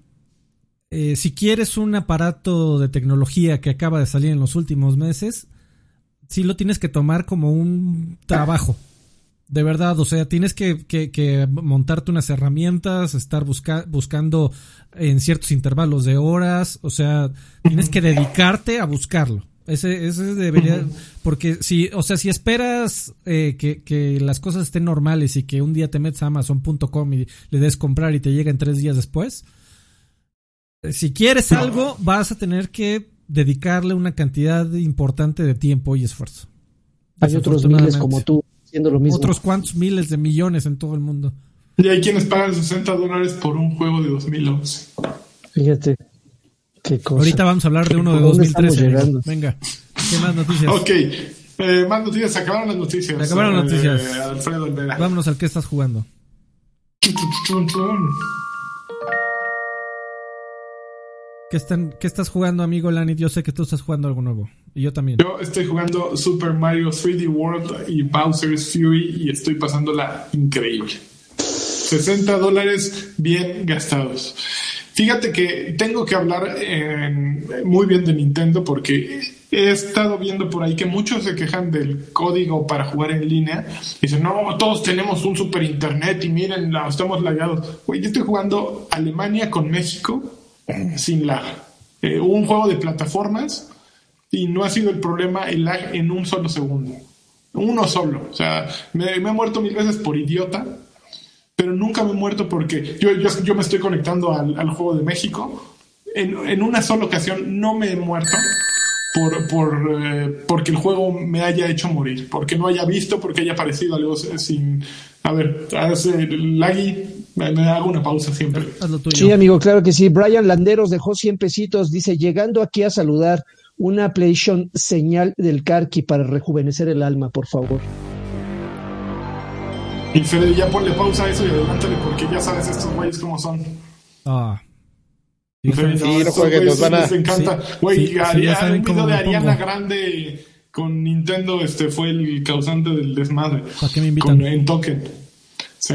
S2: eh, si quieres un aparato de tecnología que acaba de salir en los últimos meses, sí lo tienes que tomar como un trabajo. De verdad, o sea, tienes que, que, que montarte unas herramientas, estar busca, buscando en ciertos intervalos de horas, o sea, tienes que dedicarte a buscarlo. Ese, ese debería, porque si, o sea, si esperas eh, que, que, las cosas estén normales y que un día te metes a Amazon.com y le des comprar y te llega en tres días después, eh, si quieres algo, vas a tener que dedicarle una cantidad importante de tiempo y esfuerzo.
S3: Hay otros miles como tú haciendo lo mismo.
S2: Otros cuantos miles de millones en todo el mundo.
S4: Y hay quienes pagan 60 dólares por un juego de 2011.
S3: Fíjate. Qué cosa.
S2: Ahorita vamos a hablar de uno de 2013. Venga, ¿qué más noticias?
S4: Ok, eh, más noticias. Se acabaron las noticias.
S2: Se acabaron las noticias.
S4: Eh, Alfredo Olvera.
S2: Vámonos al que estás jugando.
S4: Chun, chun, chun.
S2: ¿Qué, están, ¿Qué estás jugando, amigo Lanit? Yo sé que tú estás jugando algo nuevo. Y yo también.
S4: Yo estoy jugando Super Mario 3D World y Bowser's Fury y estoy pasándola increíble. 60 dólares bien gastados. Fíjate que tengo que hablar en- muy bien de Nintendo porque he estado viendo por ahí que muchos se quejan del código para jugar en línea. Dicen, no, todos tenemos un super internet y miren, estamos lagados. Güey, yo estoy jugando Alemania con México sin lag. Eh, un juego de plataformas y no ha sido el problema el lag en un solo segundo. Uno solo. O sea, me, me he muerto mil veces por idiota, pero nunca me he muerto porque yo, yo, yo me estoy conectando al, al juego de México. En, en una sola ocasión no me he muerto por, por, eh, porque el juego me haya hecho morir, porque no haya visto, porque haya aparecido algo sin... A ver, hace laggy, me, me hago una pausa siempre.
S3: Sí, amigo, claro que sí. Brian Landeros dejó 100 pesitos. Dice, llegando aquí a saludar una PlayStation señal del Karki para rejuvenecer el alma, por favor.
S4: Y Freddy, ya ponle pausa a eso y adelántale porque ya sabes estos güeyes cómo son.
S2: Ah. Sí,
S4: Freddy,
S1: Sí, no jueguen, nos van a-
S4: Les encanta.
S2: Sí,
S4: Güey,
S2: sí, sí,
S4: un video de Ariana
S2: pongo.
S4: Grande con Nintendo este fue el causante del desmadre.
S2: ¿Para qué me invitan?
S4: Con, en Token. Sí.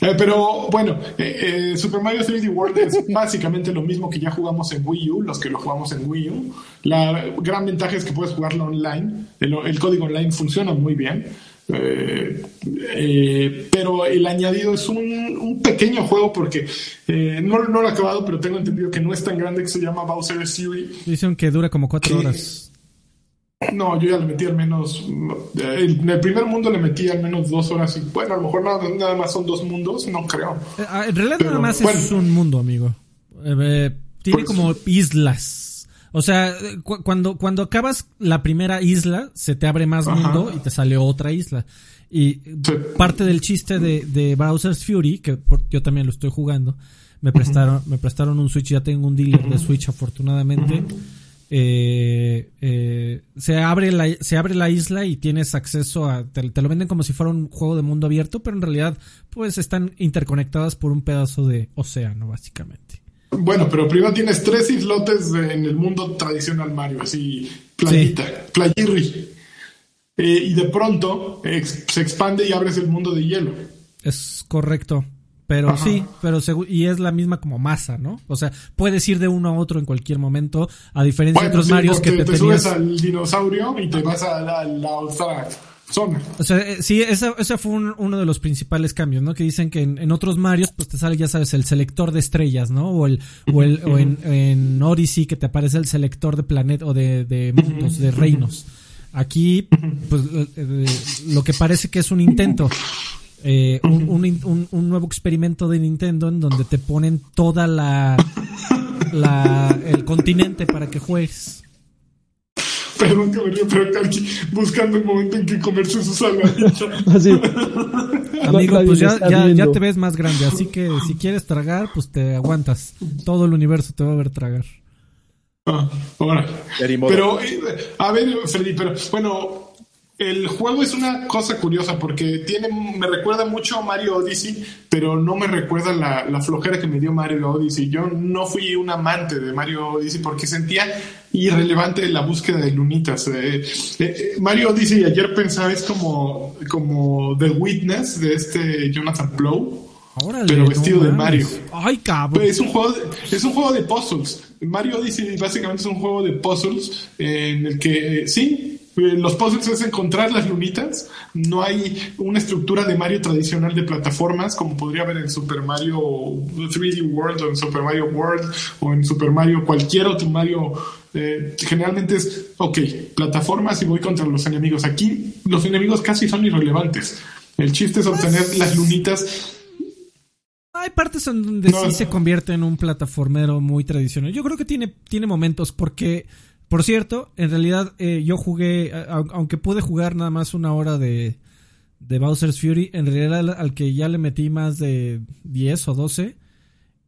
S4: Eh, pero bueno, eh, eh, Super Mario 3D World es básicamente lo mismo que ya jugamos en Wii U, los que lo jugamos en Wii U. La gran ventaja es que puedes jugarlo online. El, el código online funciona muy bien. Eh, eh, pero el añadido es un, un pequeño juego porque eh, no, no lo he acabado, pero tengo entendido que no es tan grande que se llama Bowser's Fury.
S2: Dicen que dura como cuatro horas.
S4: No, yo ya le metí al menos. En el primer mundo le metí al menos dos horas y bueno, a lo mejor nada, nada más son dos mundos, no creo.
S2: Ah, en realidad
S4: Pero,
S2: nada más
S4: bueno.
S2: es un mundo, amigo. Tiene
S4: Pues-
S2: como islas. O sea, cu- cuando, cuando acabas la primera isla, se te abre más
S4: Ajá.
S2: mundo y te sale otra isla. Y
S4: Sí.
S2: parte del chiste de, de Bowser's Fury, que por- yo también lo estoy jugando, me prestaron, me prestaron un Switch, ya tengo un dealer de Switch afortunadamente. Eh, eh, se abre la se abre la isla y tienes acceso a te, te lo venden como si fuera un juego de mundo abierto pero en realidad pues están interconectadas por un pedazo de océano básicamente
S4: Bueno, pero primero tienes tres islotes de- en el mundo tradicional Mario, así playita, playirri. Eh, y de pronto ex- se expande y abres el mundo de hielo.
S2: es correcto pero
S4: Ajá.
S2: sí pero y es la misma como masa no o sea puedes ir de uno a otro en cualquier momento a diferencia de otros
S4: sí,
S2: Marios que te,
S4: te,
S2: tenías
S4: subes al dinosaurio y te vas a la, la otra zona.
S2: O sea, eh, sí, ese, ese fue un- uno de los principales cambios, ¿no? Que dicen que en, en otros Marios, pues te sale, ya sabes, el selector de estrellas, ¿no? O el, o el, o en, en Odyssey que te aparece el selector de planetas o de, de mundos, de reinos. Aquí, pues, eh, eh, lo que parece que es un intento, eh, un, un- un nuevo experimento de Nintendo en donde te ponen toda la, la, el continente para que juegues.
S4: Perdón que me río, pero Karki buscando el momento en que comerse su saladita.
S3: Así.
S2: Amigo, pues ya, ya, ya te ves más grande, así que si quieres tragar, pues te aguantas. Todo el universo te va a ver tragar.
S4: Ah, ahora. Pero, eh, a ver, Freddy, pero bueno, el juego es una cosa curiosa porque tiene, me recuerda mucho a Mario Odyssey, pero no me recuerda la, la flojera que me dio Mario Odyssey. Yo no fui un amante de Mario Odyssey porque sentía irrelevante la búsqueda de lunitas. Eh, eh, eh, Mario Odyssey ayer pensaba es como, como The Witness de este Jonathan Blow.
S2: Órale,
S4: pero vestido
S2: no
S4: de. Mario.
S2: Ay, cabrón.
S4: Pero es un juego de, es un juego de puzzles. Mario Odyssey básicamente es un juego de puzzles en el que eh, sí, los puzzles es encontrar las lunitas. No hay una estructura de Mario tradicional de plataformas como podría haber en Super Mario 3D World o en Super Mario World o en Super Mario cualquier otro Mario. Eh, generalmente es, ok, plataformas y voy contra los enemigos. Aquí los enemigos casi son irrelevantes. El chiste es obtener las lunitas
S2: Hay partes en donde
S4: No,
S2: sí
S4: no.
S2: se convierte en un plataformero muy tradicional. Yo creo que tiene, tiene momentos porque, por cierto, en realidad eh, yo jugué, aunque pude jugar nada más una hora de, de Bowser's Fury, en realidad al, al que ya le metí más de 10 o 12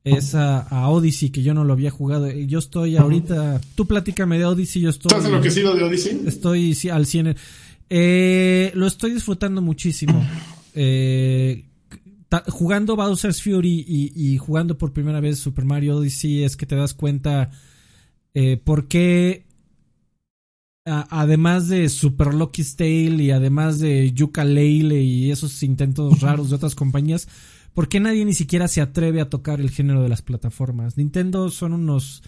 S2: es a, a Odyssey, que yo no lo había jugado. Yo estoy ahorita, tú platícame de Odyssey, yo estoy...
S4: ¿Estás enloquecido de Odyssey?
S2: Estoy sí, al 100. Eh, lo estoy disfrutando muchísimo. Eh, ta- jugando Bowser's Fury y, y jugando por primera vez Super Mario Odyssey es que te das cuenta eh, por qué, además de Super Lucky's Tale y además de Yooka-Laylee y esos intentos raros de otras compañías, ¿por qué nadie ni siquiera se atreve a tocar el género de las plataformas? Nintendo son unos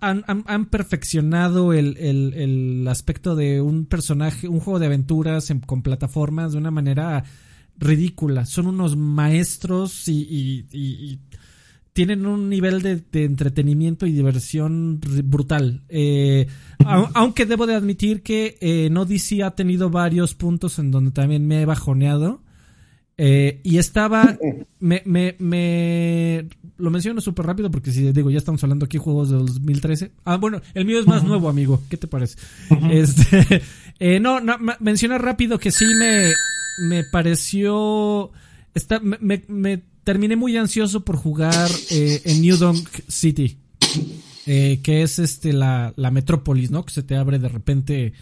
S2: han, han- han perfeccionado el, el- el aspecto de un personaje, un juego de aventuras en- con plataformas de una manera ridícula. Son unos maestros y, y- y- y tienen un nivel de, de entretenimiento y diversión brutal. Eh, aunque debo de admitir que eh, en Odyssey ha tenido varios puntos en donde también me he bajoneado. Eh, y estaba. Me, me, me- Lo menciono súper rápido porque si digo, ya estamos hablando aquí de juegos de 2013. Ah, bueno, el mío es más nuevo, amigo. ¿Qué te parece? Este, eh, no, no, mencionar rápido que sí me, me pareció. Está, me, me- me terminé muy ansioso por jugar eh, en New Donk City. Eh, que es este la, la metrópolis, ¿no? Que se te abre de repente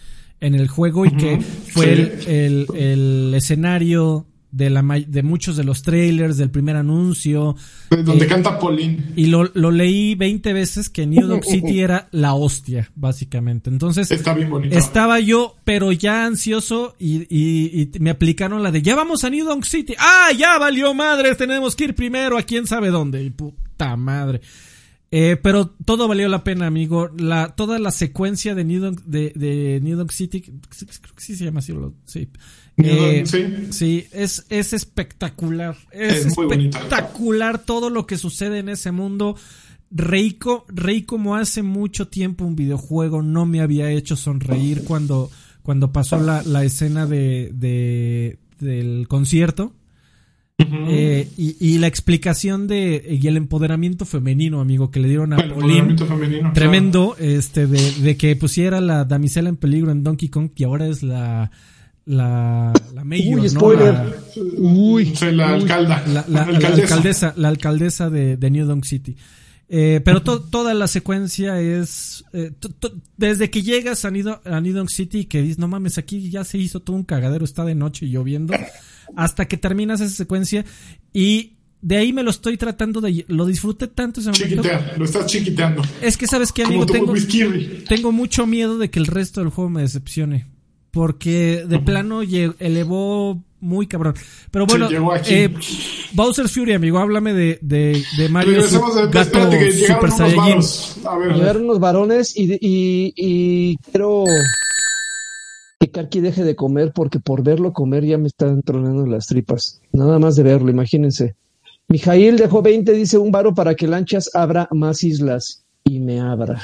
S2: en el juego y que fue el, el- el escenario de, la, de muchos de los trailers, del primer anuncio.
S4: Donde
S2: Eh,
S4: canta Pauline.
S2: Y lo, lo leí 20 veces que New Donk City era la hostia, básicamente. Entonces,
S4: Está bien bonito.
S2: estaba yo, pero ya ansioso, y, y- y me aplicaron la de ya vamos a New Donk City. ¡Ah, ya valió madre! Tenemos que ir primero a quién sabe dónde. Y puta madre. Eh, pero todo valió la pena, amigo. La, toda la secuencia de New Donk, de, de New Donk City, creo que sí se llama así, sí. Eh,
S4: sí.
S2: sí, es, es espectacular. Es,
S4: Es muy bonita.
S2: espectacular todo lo que sucede en ese mundo. Reí, co- reí como hace mucho tiempo un videojuego no me había hecho sonreír cuando, cuando pasó la, la escena de, de- del concierto. Eh, y, y la explicación de y el empoderamiento femenino, amigo, que le dieron a
S4: El
S2: Pauline.
S4: empoderamiento femenino.
S2: Tremendo, este, de, de que pusiera la damisela en peligro en Donkey Kong y ahora es la, la, la mayor,
S3: Uy,
S2: ¿no?
S3: spoiler.
S2: La-
S3: Uy.
S4: Soy la alcalda.
S2: la, la- la alcaldesa, la alcaldesa de, de New Donk City. Eh, pero to- toda la secuencia es eh, desde que llegas a New, Don- a New Donk City y que dices no mames aquí ya se hizo todo un cagadero está de noche y lloviendo hasta que terminas esa secuencia y de ahí me lo estoy tratando de lo disfruté tanto ese momento
S4: lo estás chiquiteando.
S2: es que sabes que
S4: Como
S2: amigo tengo tengo mucho miedo de que el resto del juego me decepcione. Porque de plano elevó muy cabrón. Pero bueno, eh, Bowser's Fury, amigo, háblame de, de, de Mario Gato
S4: que llegaron
S2: Super.
S4: A ver,
S3: unos varones y, y quiero que Karki deje de comer porque por verlo comer ya me están tronando las tripas. Nada más de verlo, imagínense. Mijail dejó 20, dice un varo para que Lanchas abra más islas y me abra.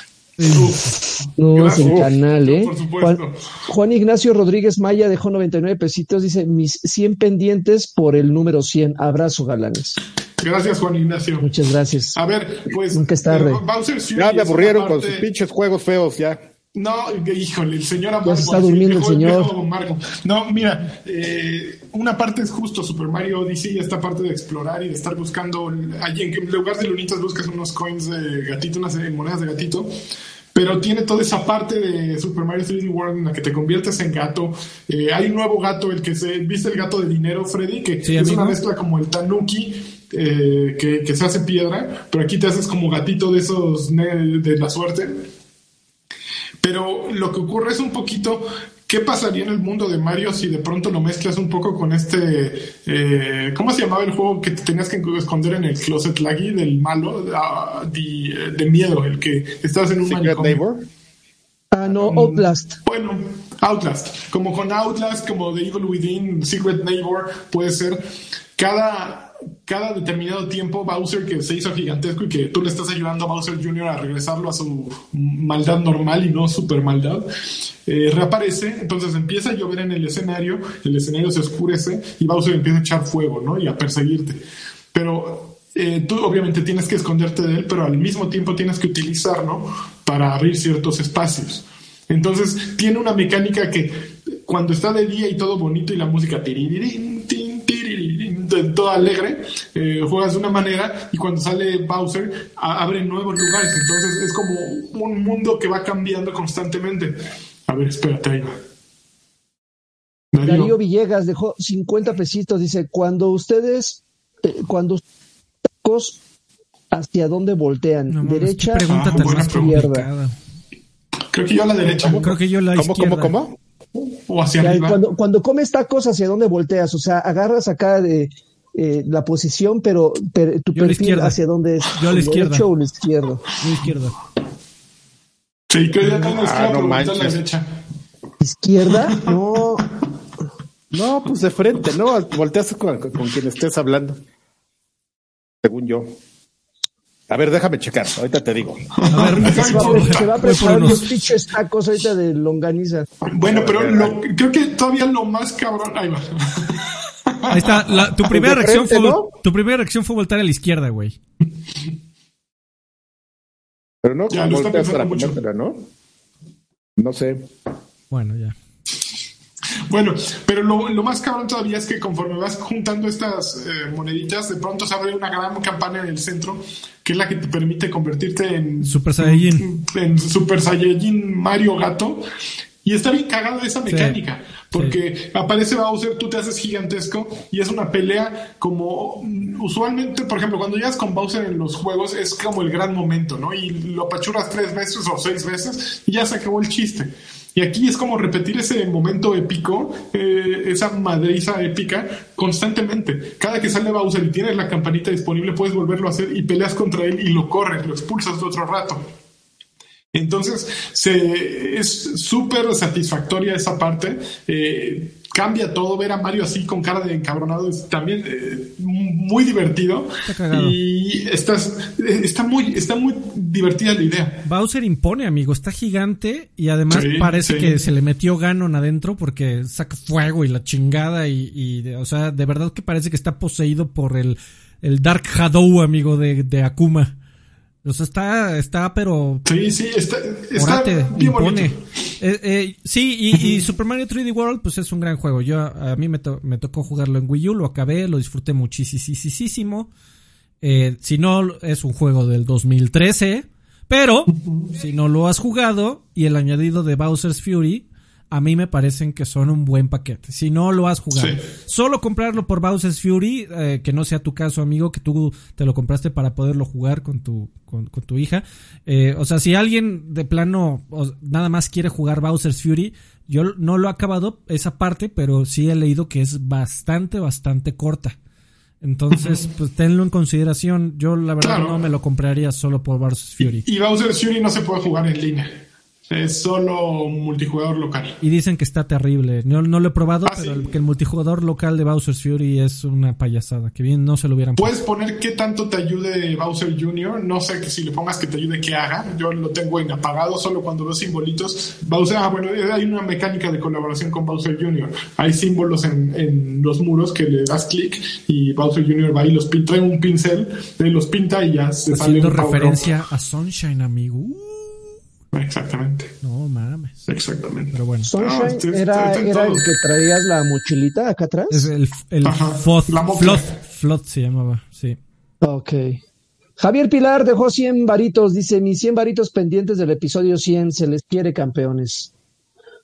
S3: No, es el canal, ¿eh?
S4: Por supuesto.
S3: Juan, Juan Ignacio Rodríguez Maya dejó 99 pesitos, dice mis 100 pendientes por el número 100. Abrazo, galanes.
S4: gracias Juan Ignacio.
S3: Muchas gracias.
S4: A ver, pues.
S3: Nunca es tarde.
S4: eh, Fury
S1: Ya me aburrieron con sus pinches juegos feos ya.
S4: No, híjole, el señor Amargo.
S3: Ya se está durmiendo el señor.
S4: No, mira, eh, una parte es justo Super Mario Odyssey, esta parte de explorar y de estar buscando. Allí en lugar de lunitas buscas unos coins de gatito, unas eh, monedas de gatito. Pero tiene toda esa parte de Super Mario 3D World en la que te conviertes en gato. Eh, hay un nuevo gato, el que se. ¿Viste el gato de dinero, Freddy? Que
S2: Sí,
S4: es
S2: amigo.
S4: una mezcla como el Tanuki. eh, que, que se hace piedra, pero aquí te haces como gatito de esos de la suerte. Pero lo que ocurre es un poquito ¿qué pasaría en el mundo de Mario si de pronto lo mezclas un poco con este, eh, ¿cómo se llamaba el juego que te tenías que esconder en el closet laggy del malo, ah, de, de miedo, el que estabas en un
S1: Secret? Neighbor.
S3: Ah, no, Outlast.
S4: Bueno, Outlast. Como con Outlast, como The Evil Within, Secret Neighbor, puede ser. Cada, cada determinado tiempo, Bowser, que se hizo gigantesco y que tú le estás ayudando a Bowser Jr. a regresarlo a su maldad normal y no super maldad, eh, reaparece. Entonces empieza a llover en el escenario, el escenario se oscurece y Bowser empieza a echar fuego, ¿no? Y a perseguirte. Pero eh, tú obviamente tienes que esconderte de él, pero al mismo tiempo tienes que utilizarlo para abrir ciertos espacios. Entonces tiene una mecánica que cuando está de día y todo bonito y la música todo alegre, eh, juegas de una manera y cuando sale Bowser a- abre nuevos lugares. Entonces es como un mundo que va cambiando constantemente. A ver, espérate ahí. va. Darío.
S3: Darío Villegas dejó 50 pesitos. Dice, cuando ustedes, eh, cuando tacos, ¿hacia dónde voltean?
S2: No
S3: ¿Derecha
S4: Ah, pregunta.
S2: complicada.
S4: Creo que yo a la derecha
S2: Creo que yo la
S1: ¿Cómo,
S2: izquierda.
S1: cómo, cómo?
S4: O hacia
S3: Ya,
S4: arriba.
S3: Cuando, cuando comes tacos, ¿hacia dónde volteas? O sea, agarras acá de eh, la posición, pero, tu
S2: Yo a la
S3: perfil
S2: izquierda.
S3: hacia dónde es.
S2: Yo a la
S3: ¿El
S2: izquierda.
S3: derecho o la izquierda?
S2: Yo izquierda.
S4: Sí, que ya tengo
S1: Ah, no
S4: a la derecha.
S3: ¿Izquierda? No.
S1: No, pues de frente, ¿no? Volteas con, con quien estés hablando. Según yo. A ver, déjame checar, ahorita te digo.
S2: A ver,
S3: Se va, a- se va a preparar
S2: unos.
S3: pinches tacos ahorita de longaniza.
S4: Bueno, pero lo- creo que todavía lo más cabrón. Ahí va.
S2: Ahí está. la- tu primera reacción
S1: frente,
S2: fue
S1: ¿no?
S2: tu primera reacción fue voltar a la izquierda, güey.
S1: Pero no
S4: Ya, lo está
S1: para
S4: mucho.
S1: comértela, ¿no? No sé.
S2: Bueno, ya.
S4: Bueno, pero lo, lo más cabrón todavía es que conforme vas juntando estas eh, moneditas, de pronto se abre una gran campana en el centro, que es la que te permite convertirte en
S2: Super Saiyajin.
S4: en Super Saiyajin Mario Gato. Y está bien cagada esa mecánica, porque aparece Bowser, tú te haces gigantesco y es una pelea como usualmente, por ejemplo, cuando llegas con Bowser en los juegos es como el gran momento, ¿no? Y lo apachurras tres veces o seis veces y ya se acabó el chiste. Y aquí es como repetir ese momento épico, eh, esa madriza épica, constantemente. Cada que sale Bowser y tienes la campanita disponible, puedes volverlo a hacer y peleas contra él y lo corres, lo expulsas de otro rato. Entonces, se, es súper satisfactoria esa parte. Eh, cambia todo, ver a Mario así con cara de encabronado es también eh, muy divertido.
S2: Está.
S4: Y estás, eh, está, muy, está muy divertida la idea.
S2: Bowser impone, amigo. Está gigante y además
S4: Sí,
S2: parece
S4: sí.
S2: que se le metió Ganon adentro porque saca fuego y la chingada y, y de- o sea, de verdad que parece que está poseído por el, el Dark Shadow, amigo de, de Akuma. O sea, está, está, pero
S4: Sí, sí, está, está
S2: Orate,
S4: bien
S2: impone.
S4: bonito.
S2: Eh, eh, sí, y, y Super Mario 3D World, pues es un gran juego. Yo a mí me, to- me tocó jugarlo en Wii U, lo acabé, lo disfruté muchísimo. Eh, si no, es un juego del 2013, pero si no lo has jugado y el añadido de Bowser's Fury, a mí me parecen que son un buen paquete. Si no lo has jugado,
S4: Sí.
S2: solo comprarlo por Bowser's Fury, eh, que no sea tu caso, amigo, que tú te lo compraste para poderlo jugar con tu, con, con tu hija. Eh, o sea, si alguien de plano o- nada más quiere jugar Bowser's Fury, yo no lo he acabado esa parte, pero sí he leído que es bastante, bastante corta. Entonces, pues tenlo en consideración. Yo la verdad
S4: Claro.
S2: no me lo compraría solo por Bowser's Fury.
S4: Y Bowser Fury no se puede jugar en línea. Es solo multijugador local.
S2: Y dicen que está terrible. No, no lo he probado,
S4: Ah,
S2: pero
S4: sí.
S2: el, que el multijugador local de Bowser's Fury es una payasada. Que bien no se lo hubieran
S4: Puedes poner qué tanto te ayude Bowser Jr. No sé que si le pongas que te ayude, que haga. Yo lo tengo en apagado solo cuando veo simbolitos. Bowser, ah, bueno, hay una mecánica de colaboración con Bowser Jr. Hay símbolos en, en los muros que le das clic y Bowser Jr. va y los pin- trae un pincel, eh, los pinta y ya se sale
S2: Haciendo
S4: un power-up.
S2: referencia a Sunshine, amigo. Uh,
S4: Exactamente,
S2: no mames.
S4: exactamente.
S2: Pero bueno.
S3: Sunshine
S4: este-
S3: era,
S4: está en
S3: era el que traías la mochilita acá atrás.
S2: Es el, el Floth. Floth, Floth se llamaba, sí.
S3: Ok. Javier Pilar dejó 100 varitos. Dice: Mis 100 varitos pendientes del episodio 100. Se les quiere, campeones.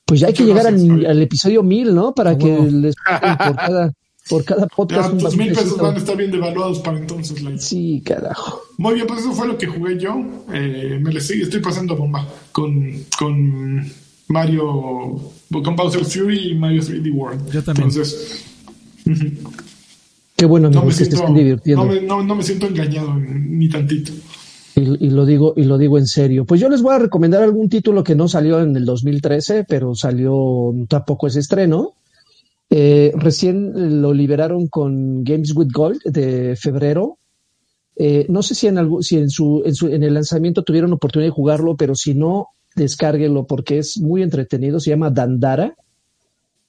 S3: Pues ya hay que llegar al, al episodio 1000, ¿no? Para
S2: A
S3: que les paguen por cada, por cada
S4: Ya
S3: podcast. un
S4: tus mil pesos van a estar bien devaluados para entonces.
S3: Sí, carajo.
S4: Muy bien, pues eso fue lo que jugué yo. Eh, me le sigue, estoy pasando bomba con, con Mario con Bowser Fury y Mario 3D World.
S2: Yo también.
S4: Entonces,
S3: Qué bueno,
S4: no me,
S3: amigos, que
S4: siento,
S3: estén divirtiendo.
S4: no, me, no- no me siento engañado ni tantito.
S3: Y, y lo digo y lo digo en serio. Pues yo les voy a recomendar algún título que no salió en el 2013, pero salió tampoco ese estreno. Eh, recién lo liberaron con Games with Gold de febrero. Eh, no sé si en algún, si en su, en su en el lanzamiento tuvieron oportunidad de jugarlo, pero si no, descárguenlo porque es muy entretenido. Se llama Dandara.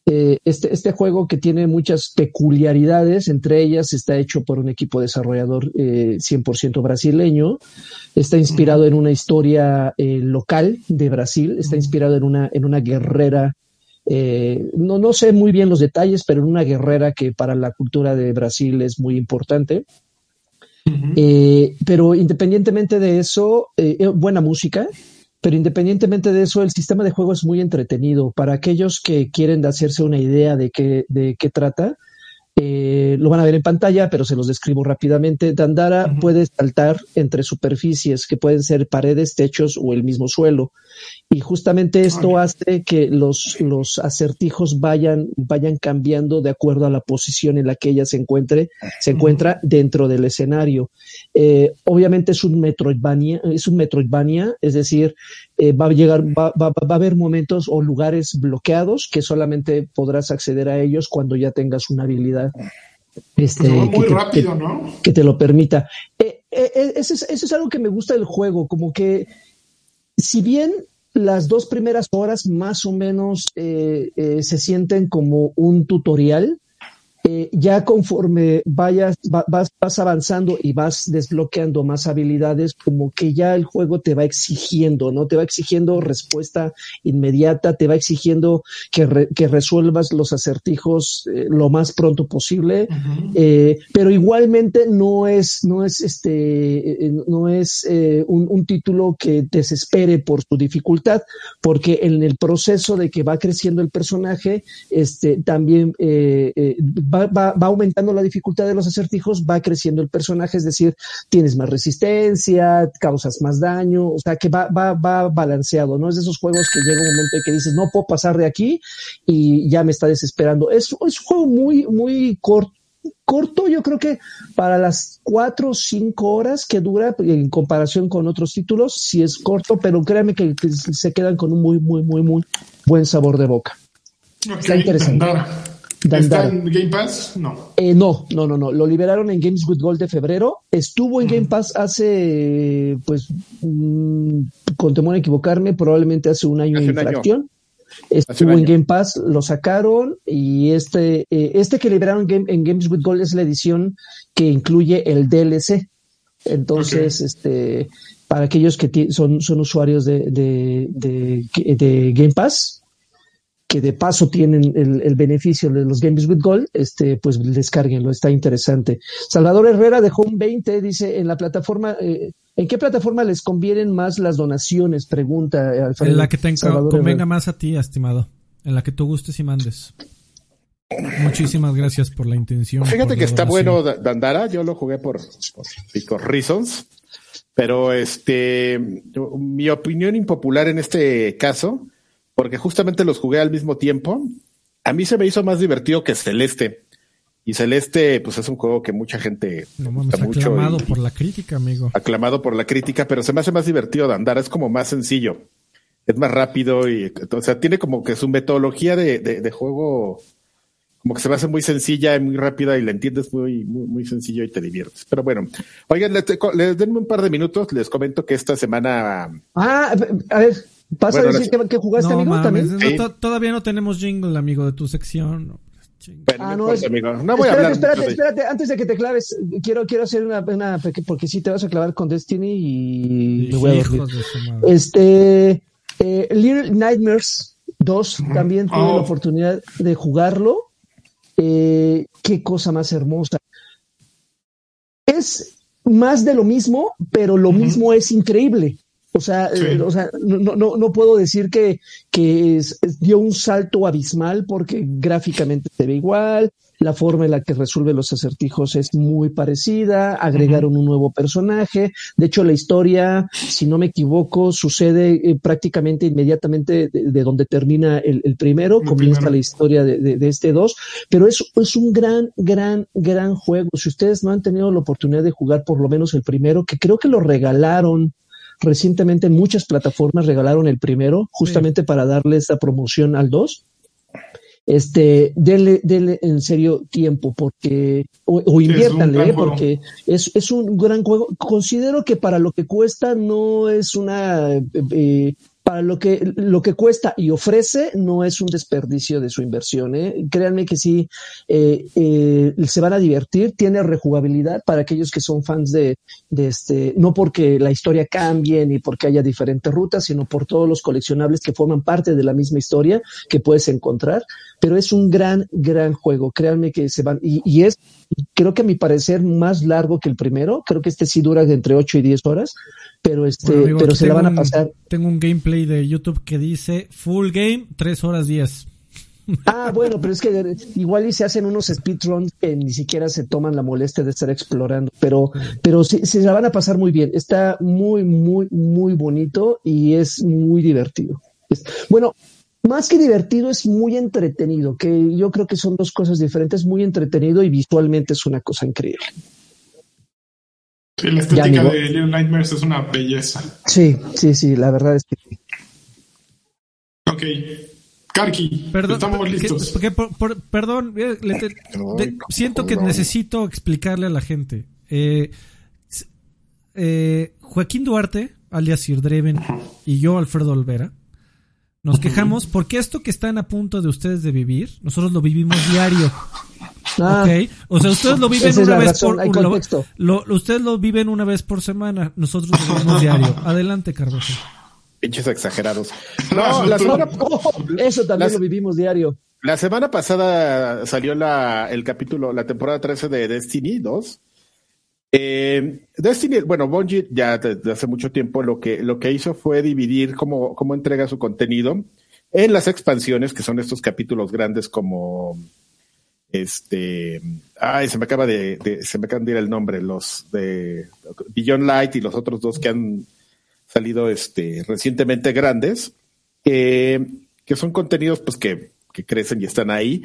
S3: Eh, este, este juego que tiene muchas peculiaridades, entre ellas está hecho por un equipo desarrollador eh, 100% brasileño, está inspirado en una historia eh, local de Brasil, está inspirado en una, en una guerrera, eh, no, no sé muy bien los detalles, pero en una guerrera que para la cultura de Brasil es muy importante. Eh, pero independientemente de eso, eh, eh, buena música, pero independientemente de eso, el sistema de juego es muy entretenido. Para aquellos que quieren hacerse una idea de qué, de qué trata, eh, lo van a ver en pantalla, pero se los describo rápidamente. Dandara puede saltar entre superficies que pueden ser paredes, techos o el mismo suelo. Y justamente esto hace que los, los acertijos vayan, vayan cambiando de acuerdo a la posición en la que ella se encuentre, se encuentra dentro del escenario. Eh, obviamente es un Metroidvania, es un Metroidvania, es decir, eh, va a llegar, va, va- va a haber momentos o lugares bloqueados que solamente podrás acceder a ellos cuando ya tengas una habilidad. Este,
S4: Pues va
S3: que
S4: muy
S3: te-
S4: rápido, ¿no?
S3: que te lo permita. Eh, eh, eh, eso, es, eso es algo que me gusta del juego, como que si bien las dos primeras horas más o menos eh, eh, se sienten como un tutorial, eh, ya conforme vayas, va- vas, vas avanzando y vas desbloqueando más habilidades, como que ya el juego te va exigiendo, ¿no? Te va exigiendo respuesta inmediata, te va exigiendo que, re- que resuelvas los acertijos eh, lo más pronto posible. Eh, pero igualmente no es, no es este, no es un, un título que desespere por su dificultad, porque en el proceso de que va creciendo el personaje, este, también eh, va, va- va aumentando la dificultad de los acertijos, va creciendo el personaje, es decir, tienes más resistencia, causas más daño, o sea que va, va, va balanceado, ¿no? Es de esos juegos que llega un momento en que dices, no puedo pasar de aquí y ya me está desesperando. Es, es un juego muy, muy corto corto, yo creo que para las cuatro o cinco horas que dura en comparación con otros títulos, sí es corto, pero créanme que, se quedan con un muy, muy, muy, muy buen sabor de boca. Está interesante.
S4: Dandara. ¿Está en Game Pass? No.
S3: Eh, no, no, no, no. Lo liberaron en Games with Gold de febrero. Estuvo en Game Pass hace, pues, mm, con temor a equivocarme, probablemente hace un año
S1: Hace año.
S3: infracción. Estuvo en. Game Pass, lo sacaron y este, eh, este que liberaron Game- en Games with Gold es la edición que incluye el DLC. Entonces, este, para aquellos que son, son usuarios de, de, de, de Game Pass, que de paso tienen el, el beneficio de los Games with Gold, este, pues descárguenlo, está interesante. Salvador Herrera dejó un 20, dice, en la plataforma, eh, ¿en qué plataforma les convienen más las donaciones? Pregunta eh, Alfredo.
S2: En la que te
S3: Salvador
S2: convenga
S3: Herrera.
S2: más a ti, estimado. En la que tú gustes y mandes. Muchísimas gracias por la intención.
S1: Fíjate
S2: por
S1: que está
S2: donación.
S1: bueno Da- Dandara, yo lo jugué por, por Pico Reasons, pero este, mi opinión impopular en este caso, porque justamente los jugué al mismo tiempo, a mí se me hizo más divertido que Celeste. Y Celeste, pues es un juego que mucha gente
S2: No
S1: gusta
S2: mames,
S1: mucho
S2: aclamado
S1: y-
S2: por la crítica, amigo.
S1: aclamado por la crítica, pero se me hace más divertido Dandara, es como más sencillo, es más rápido y, o sea, tiene como que su metodología de, de- de juego, como que se me hace muy sencilla y muy rápida y la entiendes muy, muy, muy sencillo y te diviertes. Pero bueno, oigan, les, les denme un par de minutos, les comento que esta semana,
S3: Ah, a ver, ¿vas
S1: Bueno,
S3: a decir que, que jugaste,
S2: No
S3: amigo,
S2: mames,
S3: también?
S2: no,
S1: Sí.
S2: todavía no tenemos jingle, amigo, de tu sección.
S3: Ah,
S1: no importa,
S3: es-
S1: amigo, no voy a
S3: espérate,
S1: hablar.
S3: espérate, espérate, antes de que te claves, quiero, quiero hacer una, una porque si te vas a clavar con Destiny y me voy a
S2: de su madre.
S3: Este, eh, Little Nightmares 2 también tuve
S4: Oh.
S3: la oportunidad de jugarlo. Eh, qué cosa más hermosa. Es más de lo mismo, pero lo mismo es increíble. O sea, eh, o sea no, no, no puedo decir que, que dio un salto abismal porque gráficamente se ve igual, la forma en la que resuelve los acertijos es muy parecida, agregaron un nuevo personaje, de hecho la historia, si no me equivoco, sucede eh, prácticamente inmediatamente de, donde termina el, primero, comienza la historia de, este dos, pero es, es un gran, gran, gran juego. Si ustedes no han tenido la oportunidad de jugar por lo menos el primero, que creo que lo regalaron recientemente en muchas plataformas regalaron el primero justamente para darle esta promoción al 2 este, denle, denle en serio tiempo porque, o, o inviértanle, ¿eh? porque es, es, un gran juego. Considero que para lo que cuesta no es una eh, eh para lo que, lo que cuesta y ofrece no es un desperdicio de su inversión. ¿eh? Créanme que sí, eh, eh, se van a divertir, tiene rejugabilidad para aquellos que son fans de, este, no porque la historia cambie ni porque haya diferentes rutas, sino por todos los coleccionables que forman parte de la misma historia que puedes encontrar. Pero es un gran, gran juego. Créanme que se van, y, y es, creo que a mi parecer, más largo que el primero. Creo que este sí dura entre 8 y 10 horas pero este, pero se la van a pasar.
S2: tengo un gameplay de YouTube que dice full game, 3 horas 10.
S3: Ah, bueno, pero es que igual y se hacen unos speedruns que ni siquiera se toman la molestia de estar explorando, pero, pero se, se la van a pasar muy bien. Está muy, muy, muy bonito y es muy divertido. Bueno, más que divertido, es muy entretenido, que yo creo que son dos cosas diferentes, muy entretenido y visualmente es una cosa increíble.
S4: Sí, la estética de Little Nightmares es una belleza.
S3: Sí, sí, sí, la verdad es que.
S4: Ok. Karki, perdón, estamos listos.
S2: perdón, eh, siento que necesito explicarle a la gente. Eh, eh, Joaquín Duarte, alias Sir Dreven, y yo, Alfredo Olvera, nos quejamos porque esto que están a punto de ustedes de vivir, nosotros lo vivimos diario. Ah, ok. O sea, ustedes lo viven una vez por lo, ustedes lo viven una vez por semana. Nosotros lo vivimos diario. Adelante, Carlos.
S1: Pinches exagerados.
S3: No, la semana, eso también lo vivimos diario.
S1: La semana pasada salió la, el capítulo, la temporada 13 de Destiny 2. Eh, Destiny, bueno, Bungie ya desde hace mucho tiempo lo que, lo que hizo fue dividir cómo, cómo entrega su contenido en las expansiones, que son estos capítulos grandes como este, ay, se me acaba de, se me acaba de ir el nombre, los de Beyond Light y los otros dos que han salido este, recientemente grandes, que son contenidos pues que, que, crecen y están ahí,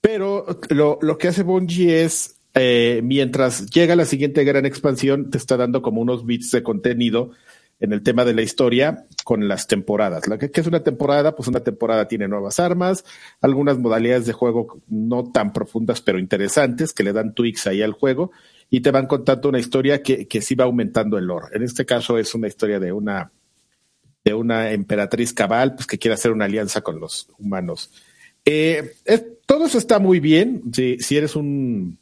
S1: pero lo, lo que hace Bungie es, eh, mientras llega la siguiente gran expansión, te está dando como unos bits de contenido en el tema de la historia con las temporadas. La que, es una temporada, pues una temporada tiene nuevas armas, algunas modalidades de juego no tan profundas pero interesantes que le dan tweaks ahí al juego y te van contando una historia que, que sí va aumentando el lore. En este caso es una historia de una de una emperatriz cabal pues que quiere hacer una alianza con los humanos. Eh, todo eso está muy bien. Si, si eres un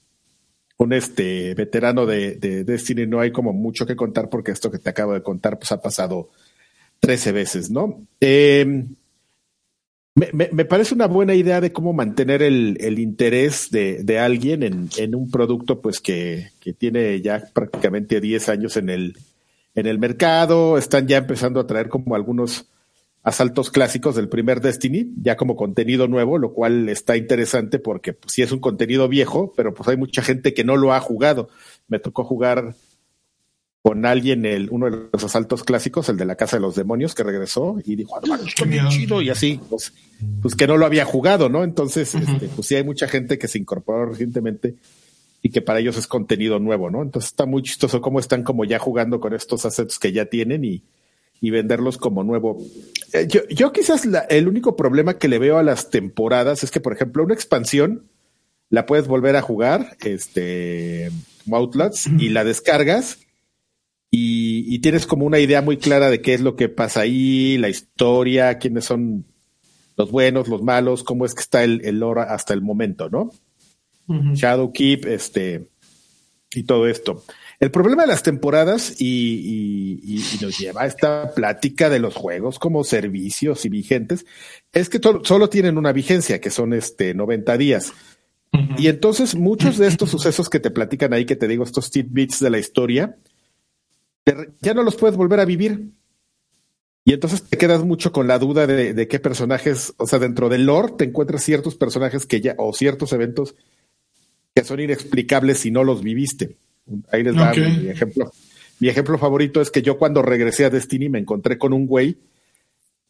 S1: un este veterano de, de, Destiny, no hay como mucho que contar porque esto que te acabo de contar pues ha pasado 13 veces, ¿no? Eh, me, parece una buena idea de cómo mantener el, el interés de, de alguien en, en, un producto pues que, que, tiene ya prácticamente 10 años en el, en el mercado, están ya empezando a traer como algunos asaltos clásicos del primer Destiny, ya como contenido nuevo, lo cual está interesante porque pues, sí es un contenido viejo, pero pues hay mucha gente que no lo ha jugado. Me tocó jugar con alguien el, uno de los asaltos clásicos, el de la Casa de los Demonios, que regresó y dijo, ah, está bien chido, y así, pues, pues, que no lo había jugado, ¿no? Entonces, este, pues sí hay mucha gente que se incorporó recientemente y que para ellos es contenido nuevo, ¿no? Entonces está muy chistoso cómo están como ya jugando con estos assets que ya tienen y, y venderlos como nuevo. Eh, yo, quizás el único problema que le veo a las temporadas es que, por ejemplo, una expansión la puedes volver a jugar, este, Outlets, y la descargas y, tienes como una idea muy clara de qué es lo que pasa ahí, la historia, quiénes son los buenos, los malos, cómo es que está el, el lore hasta el momento, ¿no? Shadow Keep, este, y todo esto. El problema de las temporadas y, nos lleva a esta plática de los juegos como servicios y vigentes es que solo tienen una vigencia, que son este 90 días. Y entonces muchos de estos sucesos que te platican ahí, que te digo, estos tidbits de la historia, ya no los puedes volver a vivir. Y entonces te quedas mucho con la duda de, de, qué personajes, o sea, dentro del lore te encuentras ciertos personajes que ya, o ciertos eventos que son inexplicables si no los viviste. Ahí les da okay. mi ejemplo. Mi ejemplo favorito es que yo cuando regresé a Destiny me encontré con un güey,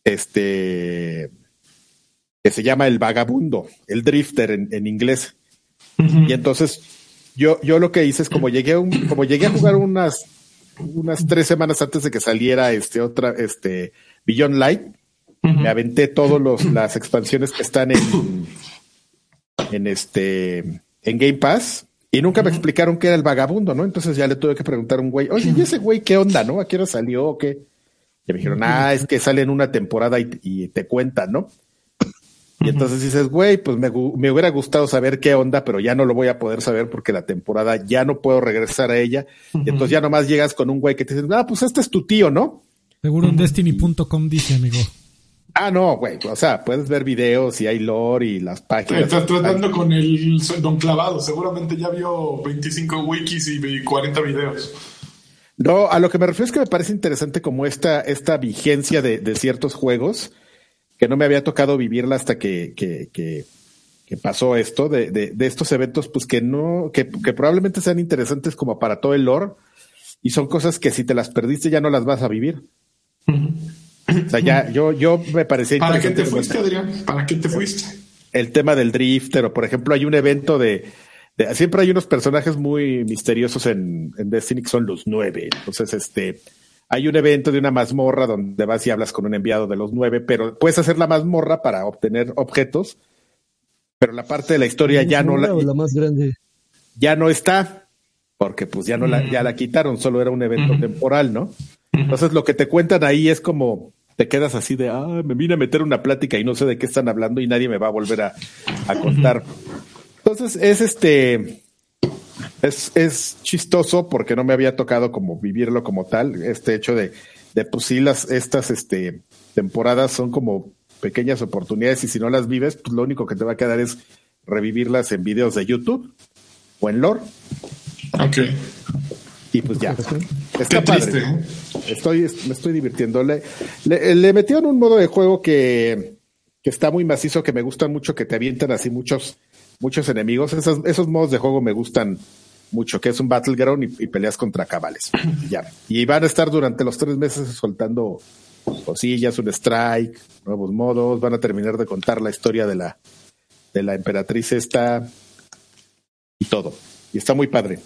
S1: este, que se llama el vagabundo, el drifter en, en inglés. Uh -huh. Y entonces yo, yo lo que hice es como llegué a un, como llegué a jugar unas, unas tres semanas antes de que saliera este otra, este Beyond Light, uh -huh. me aventé todas las expansiones que están en, en este, en Game Pass. Y nunca me explicaron qué era el vagabundo, ¿no? Entonces ya le tuve que preguntar a un güey, oye, ¿y ese güey qué onda, no? ¿A qué hora salió o qué? Y me dijeron, ah, es que sale en una temporada y, y te cuentan, ¿no? Y entonces dices, güey, pues me, me, hubiera gustado saber qué onda, pero ya no lo voy a poder saber porque la temporada ya no puedo regresar a ella. Uh -huh. Y entonces ya nomás llegas con un güey que te dice, ah, pues este es tu tío, ¿no?
S2: Seguro en Destiny.com dice, amigo.
S1: Ah, no, güey. O sea, puedes ver videos y hay lore y las páginas.
S4: Estás tratando con el don clavado. Seguramente ya vio 25 wikis y 40 videos.
S1: No, a lo que me refiero es que me parece interesante como esta, esta vigencia de, de ciertos juegos que no me había tocado vivirla hasta que, que, que, que pasó esto, de, de, de, estos eventos, pues que no, que, que probablemente sean interesantes como para todo el lore y son cosas que si te las perdiste ya no las vas a vivir. Uh -huh. O sea, ya, yo, yo me parecía
S4: ¿Para qué te fuiste, Adrián? ¿Para qué te fuiste?
S1: El tema del drifter, o por ejemplo, hay un evento de, de siempre hay unos personajes muy misteriosos en, en Destiny que son los nueve. Entonces, este, hay un evento de una mazmorra donde vas y hablas con un enviado de los nueve, pero puedes hacer la mazmorra para obtener objetos, pero la parte de la historia ya no la,
S3: la más grande.
S1: ya no está, porque pues ya no la, ya la quitaron, solo era un evento uh -huh. temporal, ¿no? Entonces lo que te cuentan ahí es como te quedas así de, ah, me vine a meter una plática y no sé de qué están hablando y nadie me va a volver a, a contar. Entonces es este, es, es chistoso porque no me había tocado como vivirlo como tal, este hecho de, de pues sí, las, estas este, temporadas son como pequeñas oportunidades y si no las vives, pues lo único que te va a quedar es revivirlas en videos de YouTube o en lore.
S4: Ok.
S1: Y pues ya. Está Qué padre. Triste, ¿eh? Estoy, me estoy divirtiendo. Le, le, le metieron un modo de juego que, que está muy macizo, que me gustan mucho, que te avientan así muchos, muchos enemigos. Esos, esos modos de juego me gustan mucho, que es un battleground y, y peleas contra cabales. Y ya. Y van a estar durante los tres meses soltando cosillas, un strike, nuevos modos. Van a terminar de contar la historia de la, de la emperatriz esta y todo. Y está muy padre.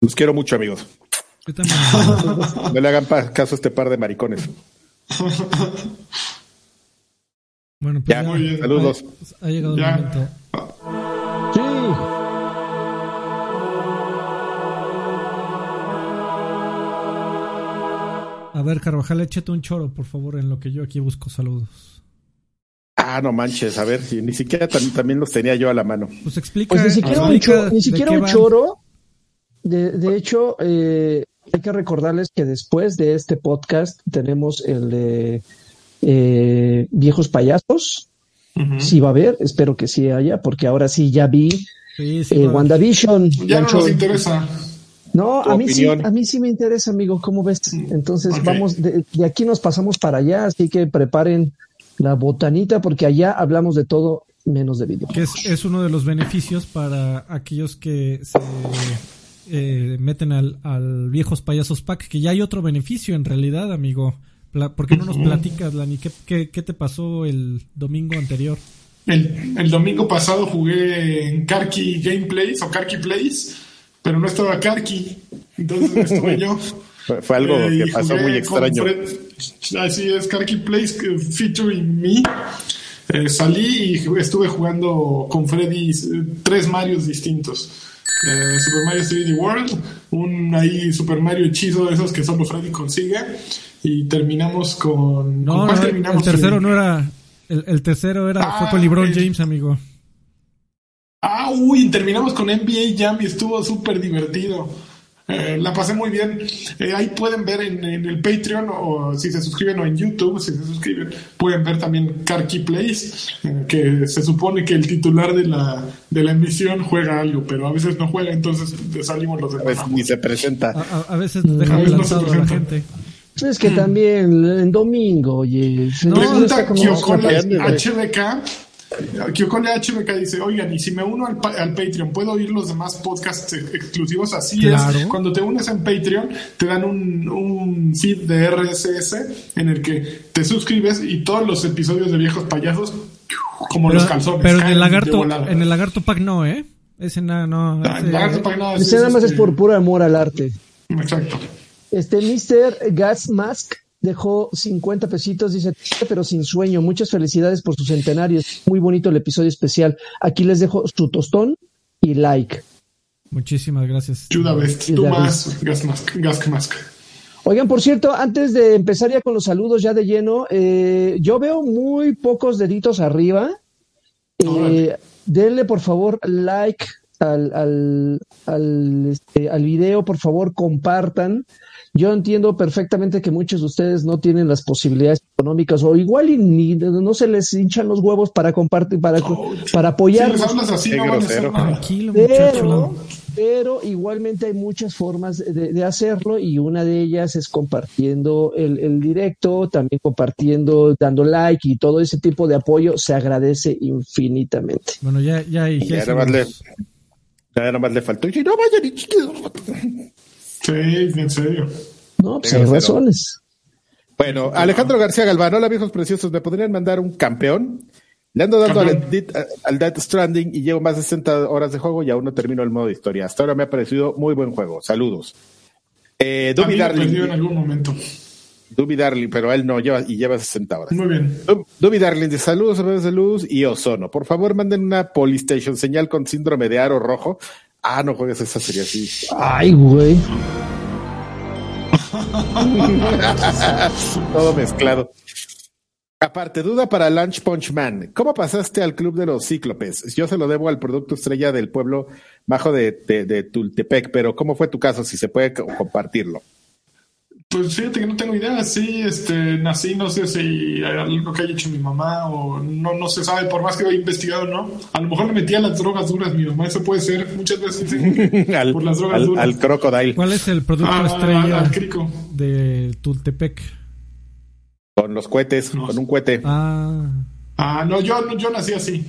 S1: Los quiero mucho, amigos. no le hagan caso a este par de maricones.
S2: Bueno, pues
S1: ya, ya, bien. saludos.
S2: Ha, ha llegado ya. el momento.
S3: Sí.
S2: A ver, Carvajal, échate un choro, por favor, en lo que yo aquí busco saludos.
S1: Ah, no manches, a ver, ni siquiera también los tenía yo a la mano.
S2: Pues explica.
S3: Pues ni siquiera explica un, cho ni siquiera un choro. De, de hecho, eh, hay que recordarles que después de este podcast tenemos el de eh, Viejos Payasos. Uh -huh. Sí va a haber, espero que sí haya, porque ahora sí ya vi sí, sí, eh, WandaVision.
S4: Ya no nos interesa.
S3: No, a mí, sí, a mí sí me interesa, amigo, ¿cómo ves? Entonces okay. vamos, de, de, aquí nos pasamos para allá, así que preparen la botanita porque allá hablamos de todo menos de video.
S2: Que es, es uno de los beneficios para aquellos que se eh, meten al, al, Viejos Payasos Pack, que ya hay otro beneficio en realidad, amigo. ¿Por qué no nos platicas, Lani? ¿Qué, qué, qué te pasó el domingo anterior?
S4: El, el, domingo pasado jugué en Karki Gameplays o Karki Plays, pero no estaba Karki, entonces estuve yo.
S1: Fue, fue algo eh, que pasó muy extraño.
S4: Fred, así es, Karki Plays featuring me. Eh, salí y estuve jugando con Freddy eh, tres Marios distintos. Eh, Super Mario 3D World, un ahí Super Mario hechizo de esos que solo Freddy consigue y terminamos con.
S2: No,
S4: ¿con
S2: no terminamos el tercero no era. El, el, tercero era ah, fue con LeBron James, amigo.
S4: Ah, uy, terminamos con NBA Jam y estuvo súper divertido. Eh, la pasé muy bien. Eh, ahí pueden ver en, en, el Patreon o si se suscriben o en YouTube, si se suscriben, pueden ver también Karki Plays, eh, que se supone que el titular de la, de la emisión juega algo, pero a veces no juega, entonces salimos los demás.
S1: A veces ni se presenta.
S2: A, a veces deja a veces no a la gente.
S3: Es que también en domingo, oye. se-
S2: No,
S4: Pregunta
S3: como-.
S4: HBK. Kyokole HBK dice, oigan, y si me uno al, pa- al Patreon, ¿puedo oír los demás podcasts ex- exclusivos? Así
S2: Claro.
S4: es. Cuando te unes en Patreon, te dan un, un feed de RSS en el que te suscribes y todos los episodios de Viejos Payasos, como
S2: Pero,
S4: los calzones.
S2: pero en el lagarto, en el lagarto pack no, ¿eh? Ese no, no.
S4: Ah,
S2: ese-
S4: lagarto pack nada, sí,
S3: Ese nada más es
S4: este,
S3: por puro amor al arte.
S4: Exacto.
S3: Este Mr. Gas Mask dejó 50 pesitos, dice, pero sin sueño. Muchas felicidades por su centenario. Es Muy bonito el episodio especial. Aquí les dejo su tostón y like.
S2: Muchísimas gracias.
S4: Judah Best. Tú más, Gas Mask. Gas Mask.
S3: Oigan, por cierto, antes de empezar ya con los saludos ya de lleno, eh, yo veo muy pocos deditos arriba. Eh, denle por favor like al, al, al, este, al video, por favor compartan. Yo entiendo perfectamente que muchos de ustedes no tienen las posibilidades económicas o igual y ni no se les hinchan los huevos para compartir, para, para
S4: Si
S3: apoyarnos.
S4: les hablas así, no
S1: grosero.
S2: Tranquilo.
S3: Pero, pero igualmente hay muchas formas de, de hacerlo y una de ellas es compartiendo el, el directo, también compartiendo, dando like y todo ese tipo de apoyo se agradece infinitamente.
S2: Bueno, ya, ya, ya
S1: Ya nada más le, ya nada más le faltó. Y no vayan y.
S4: Sí, en serio.
S3: No, pues hay razones.
S1: Bueno, Alejandro García Galván, hola viejos preciosos, ¿me podrían mandar un campeón? Le ando dando al. Dead- al Death Stranding y llevo más de 60 horas de juego y aún no termino el modo historia. Hasta ahora me ha parecido muy buen juego. Saludos. Eh, Duby
S4: perdió en
S1: Darling,
S4: algún momento.
S1: Duby Darling, pero él no lleva y lleva 60 horas.
S4: Muy bien.
S1: Dub- Duby Darling de saludos, redes de luz y ozono. Por favor, manden una Polystation señal con síndrome de aro rojo. Ah, no juegues esa serie así.
S3: Ay, güey.
S1: Todo mezclado. Aparte, duda para Lunch Punch Man. ¿Cómo pasaste al club de los cíclopes? Yo se lo debo al producto estrella del pueblo bajo de, de- de Tultepec, pero ¿cómo fue tu caso? Si se puede co- compartirlo.
S4: Pues fíjate que no tengo idea. Sí, este, nací, no sé si hay algo que haya hecho mi mamá o no, no se sabe, por más que lo haya investigado, ¿no? A lo mejor le metía las drogas duras mi mamá, eso puede ser, muchas veces sí.
S1: al,
S4: por las drogas
S1: al,
S4: duras.
S1: al crocodile
S2: ¿Cuál es el producto
S4: Ah,
S2: estrella
S4: al crico.
S2: de Tultepec?
S1: con los cohetes,
S4: No.
S1: con un cohete.
S2: Ah,
S4: Ah, no, yo, no, yo nací así.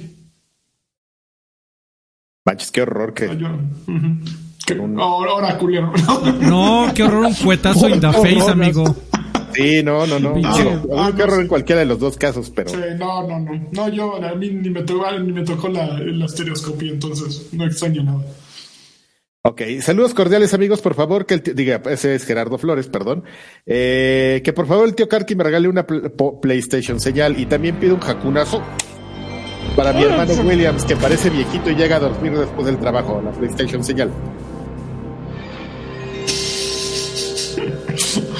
S1: Manches, qué horror que.
S4: No, yo. Que- ahora, ahora, culero.
S2: no, qué horror, un cuetazo in the face, amigo.
S1: Sí, no, no, no.
S4: Ah,
S1: qué
S4: no
S1: en cualquiera de los dos casos, pero.
S4: Sí, no, no, no. No, yo, a mí ni me tocó, ni me tocó la, la estereoscopía, entonces no extraño nada.
S1: Ok, saludos cordiales amigos, por favor, que el tío- diga, ese es Gerardo Flores, perdón, eh, que por favor el tío Karki me regale una pl- PlayStation señal y también pido un jacunazo para mi hermano Williams, que parece viejito y llega a dormir después del trabajo, la PlayStation señal.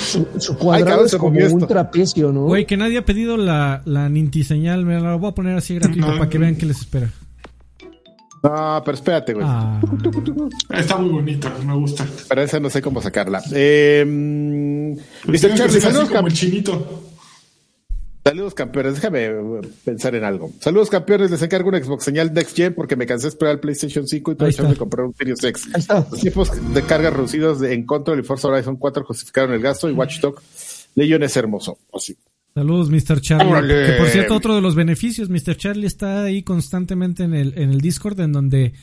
S3: Su, cuadrado es como un
S1: esto.
S3: trapecio, ¿no?
S2: Güey, que nadie ha pedido la, la Ninti señal. Me la voy a poner así gratuito
S4: No.
S2: para que vean que les espera.
S1: No, pero espérate, güey,
S2: Ah,
S4: Está muy bonita, me gusta.
S1: para esa no sé cómo sacarla. Eh, mm, Mr.
S4: Tienes que
S1: Charlie, saludos,
S4: como el chinito.
S1: Saludos campeones, déjame eh, pensar en algo. Saludos campeones, les encargo una Xbox señal Next Gen porque me cansé de esperar el PlayStation 5 y chance de comprar un Series X. Los tiempos de carga reducidos de, en Control y Forza Horizon 4 justificaron el gasto y Watch Dogs Legion es hermoso. Así.
S2: saludos, Mr. Charlie.
S1: Órale.
S2: Que por cierto, otro de los beneficios, Mr. Charlie está ahí constantemente en el, en el Discord, en donde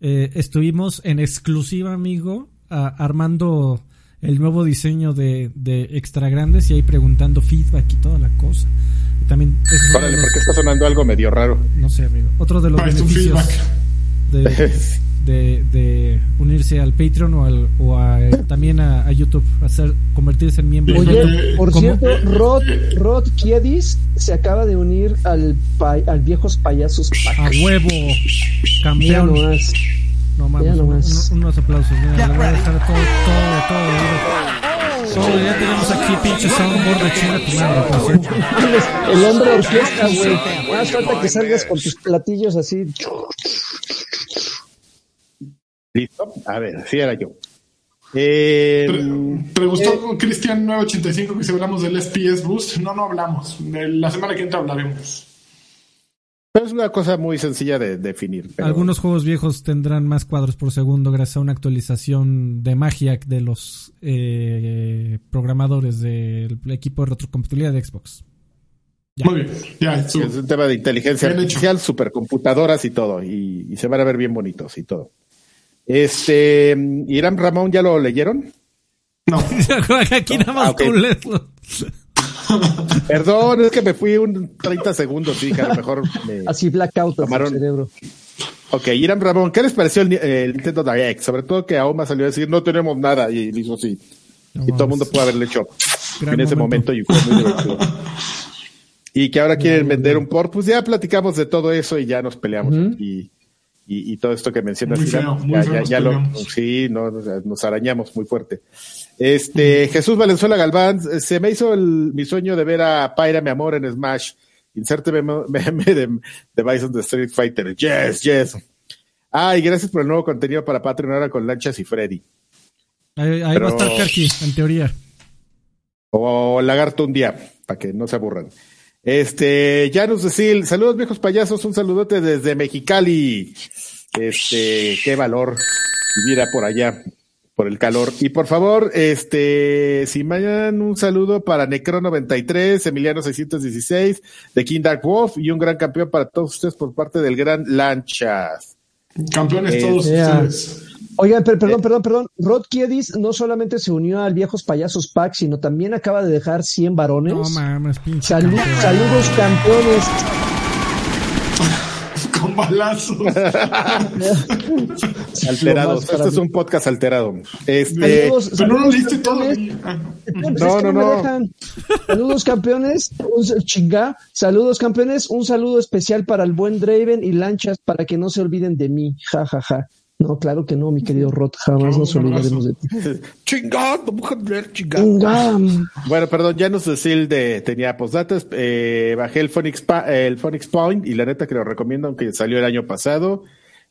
S2: eh, estuvimos en exclusiva, amigo, a- armando el nuevo diseño de, de Extra Grandes y ahí preguntando feedback y toda la cosa. Y también, ese es uno de
S1: Órale,
S2: los-
S1: ¿por qué está sonando algo medio raro?
S2: no sé, amigo. Otro de los
S4: Ah,
S2: beneficios de, de, de unirse al Patreon o, al, o a, eh, también a, a YouTube, hacer, convertirse en miembro. de
S3: Oye,
S2: YouTube.
S3: por
S2: ¿Cómo?
S3: cierto, Rod, Rod Kiedis se acaba de unir al, pa- al viejos payasos
S2: A huevo,
S3: Mira
S2: campeón. No mames,
S3: Mira
S2: uno-
S3: nomás.
S2: uno- unos aplausos. Mira, le voy a dejar todo, todo, todo. mira. Todo, ya tenemos aquí pinche soundboard de chinga tu madre.
S3: El hombre orquesta, güey. Más falta que salgas con tus platillos así.
S1: ¿Listo? A ver, así era yo. Eh,
S4: Pre- Preguntó Cristian 985 que si hablamos del FPS Boost. No, no hablamos. La semana que entra hablaremos.
S1: Pero es una cosa muy sencilla de definir. pero-
S2: Algunos juegos viejos tendrán más cuadros por segundo gracias a una actualización de magia de los eh, programadores del equipo de retrocompatibilidad de Xbox. Ya.
S4: Muy bien. Ya.
S1: Es un tema de inteligencia
S4: Bien hecho.
S1: artificial, supercomputadoras y todo, y, y se van a ver bien bonitos y todo. Este, Irán Ramón, ¿ya lo leyeron?
S4: No.
S2: Aquí nada más
S1: Ah, ok.
S2: tú leeslo.
S1: Perdón, es que me fui un 30 segundos, sí, que a lo mejor me...
S3: Así blackout
S1: Tomaron-
S3: el cerebro.
S1: Ok, Irán Ramón, ¿qué les pareció el, el Nintendo Direct? Sobre todo que Aoma salió a decir, no tenemos nada, y él hizo así. y todo el mundo pudo haberle hecho en ese momento.
S2: momento.
S1: y fue muy divertido. y que ahora quieren vender un port, pues ya platicamos de todo eso y ya nos peleamos. Y, y todo esto que mencionas,
S4: Muy
S1: Irán,
S4: feo, muy
S1: ya,
S4: feo
S1: ya-
S4: nos
S1: ya lo, sí, no, nos- nos arañamos muy fuerte. Este, Jesús Valenzuela Galván, se me hizo el- mi sueño de ver a Pyra, mi amor, en Smash. Inserte meme, de, de Bison de Street Fighter. Yes, yes. Ah, y gracias por el nuevo contenido para Patreon ahora con Lanchas y Freddy.
S2: Ahí, ahí
S1: Pero-
S2: va a estar Karki, en teoría.
S1: O Lagarto un día, para que no se aburran. Este, Janus Cecil, saludos viejos payasos, un saludote desde Mexicali. Este, qué valor vivir a por allá, por el calor. Y por favor, este, si mandan un saludo para Necro93, Emiliano 616, de King Dark Wolf y un gran campeón para todos ustedes por parte del gran Lanchas.
S4: Campeones
S1: Eh,
S4: todos ustedes.
S3: Oigan, pero perdón, perdón, perdón. Rod Kiedis no solamente se unió al Viejos Payasos Pack, sino también acaba de dejar 100 varones.
S2: No mames, pinche.
S3: Salud-
S2: campeón.
S3: saludos, campeones.
S4: Con balazos.
S1: Alterados. Este es un podcast alterado. Este,
S3: Saludos,
S4: Pero no lo diste todo. Ah.
S3: Pues es
S1: No,
S3: que
S1: no,
S3: me
S1: no.
S3: dejan. Saludos campeones, un chinga. Saludos campeones, un saludo especial para el buen Draven y Lanchas para que no se olviden de mí. Ja, ja, ja. No, claro que no, mi querido Rod, jamás
S4: No,
S3: nos olvidaremos de ti.
S1: chingado, mujer, chingado.
S3: Chinga.
S1: Bueno, perdón, ya no sé si el de tenía postdatas. Eh, bajé el Phoenix, Pa- el Phoenix Point y la neta que lo recomiendo, aunque salió el año pasado.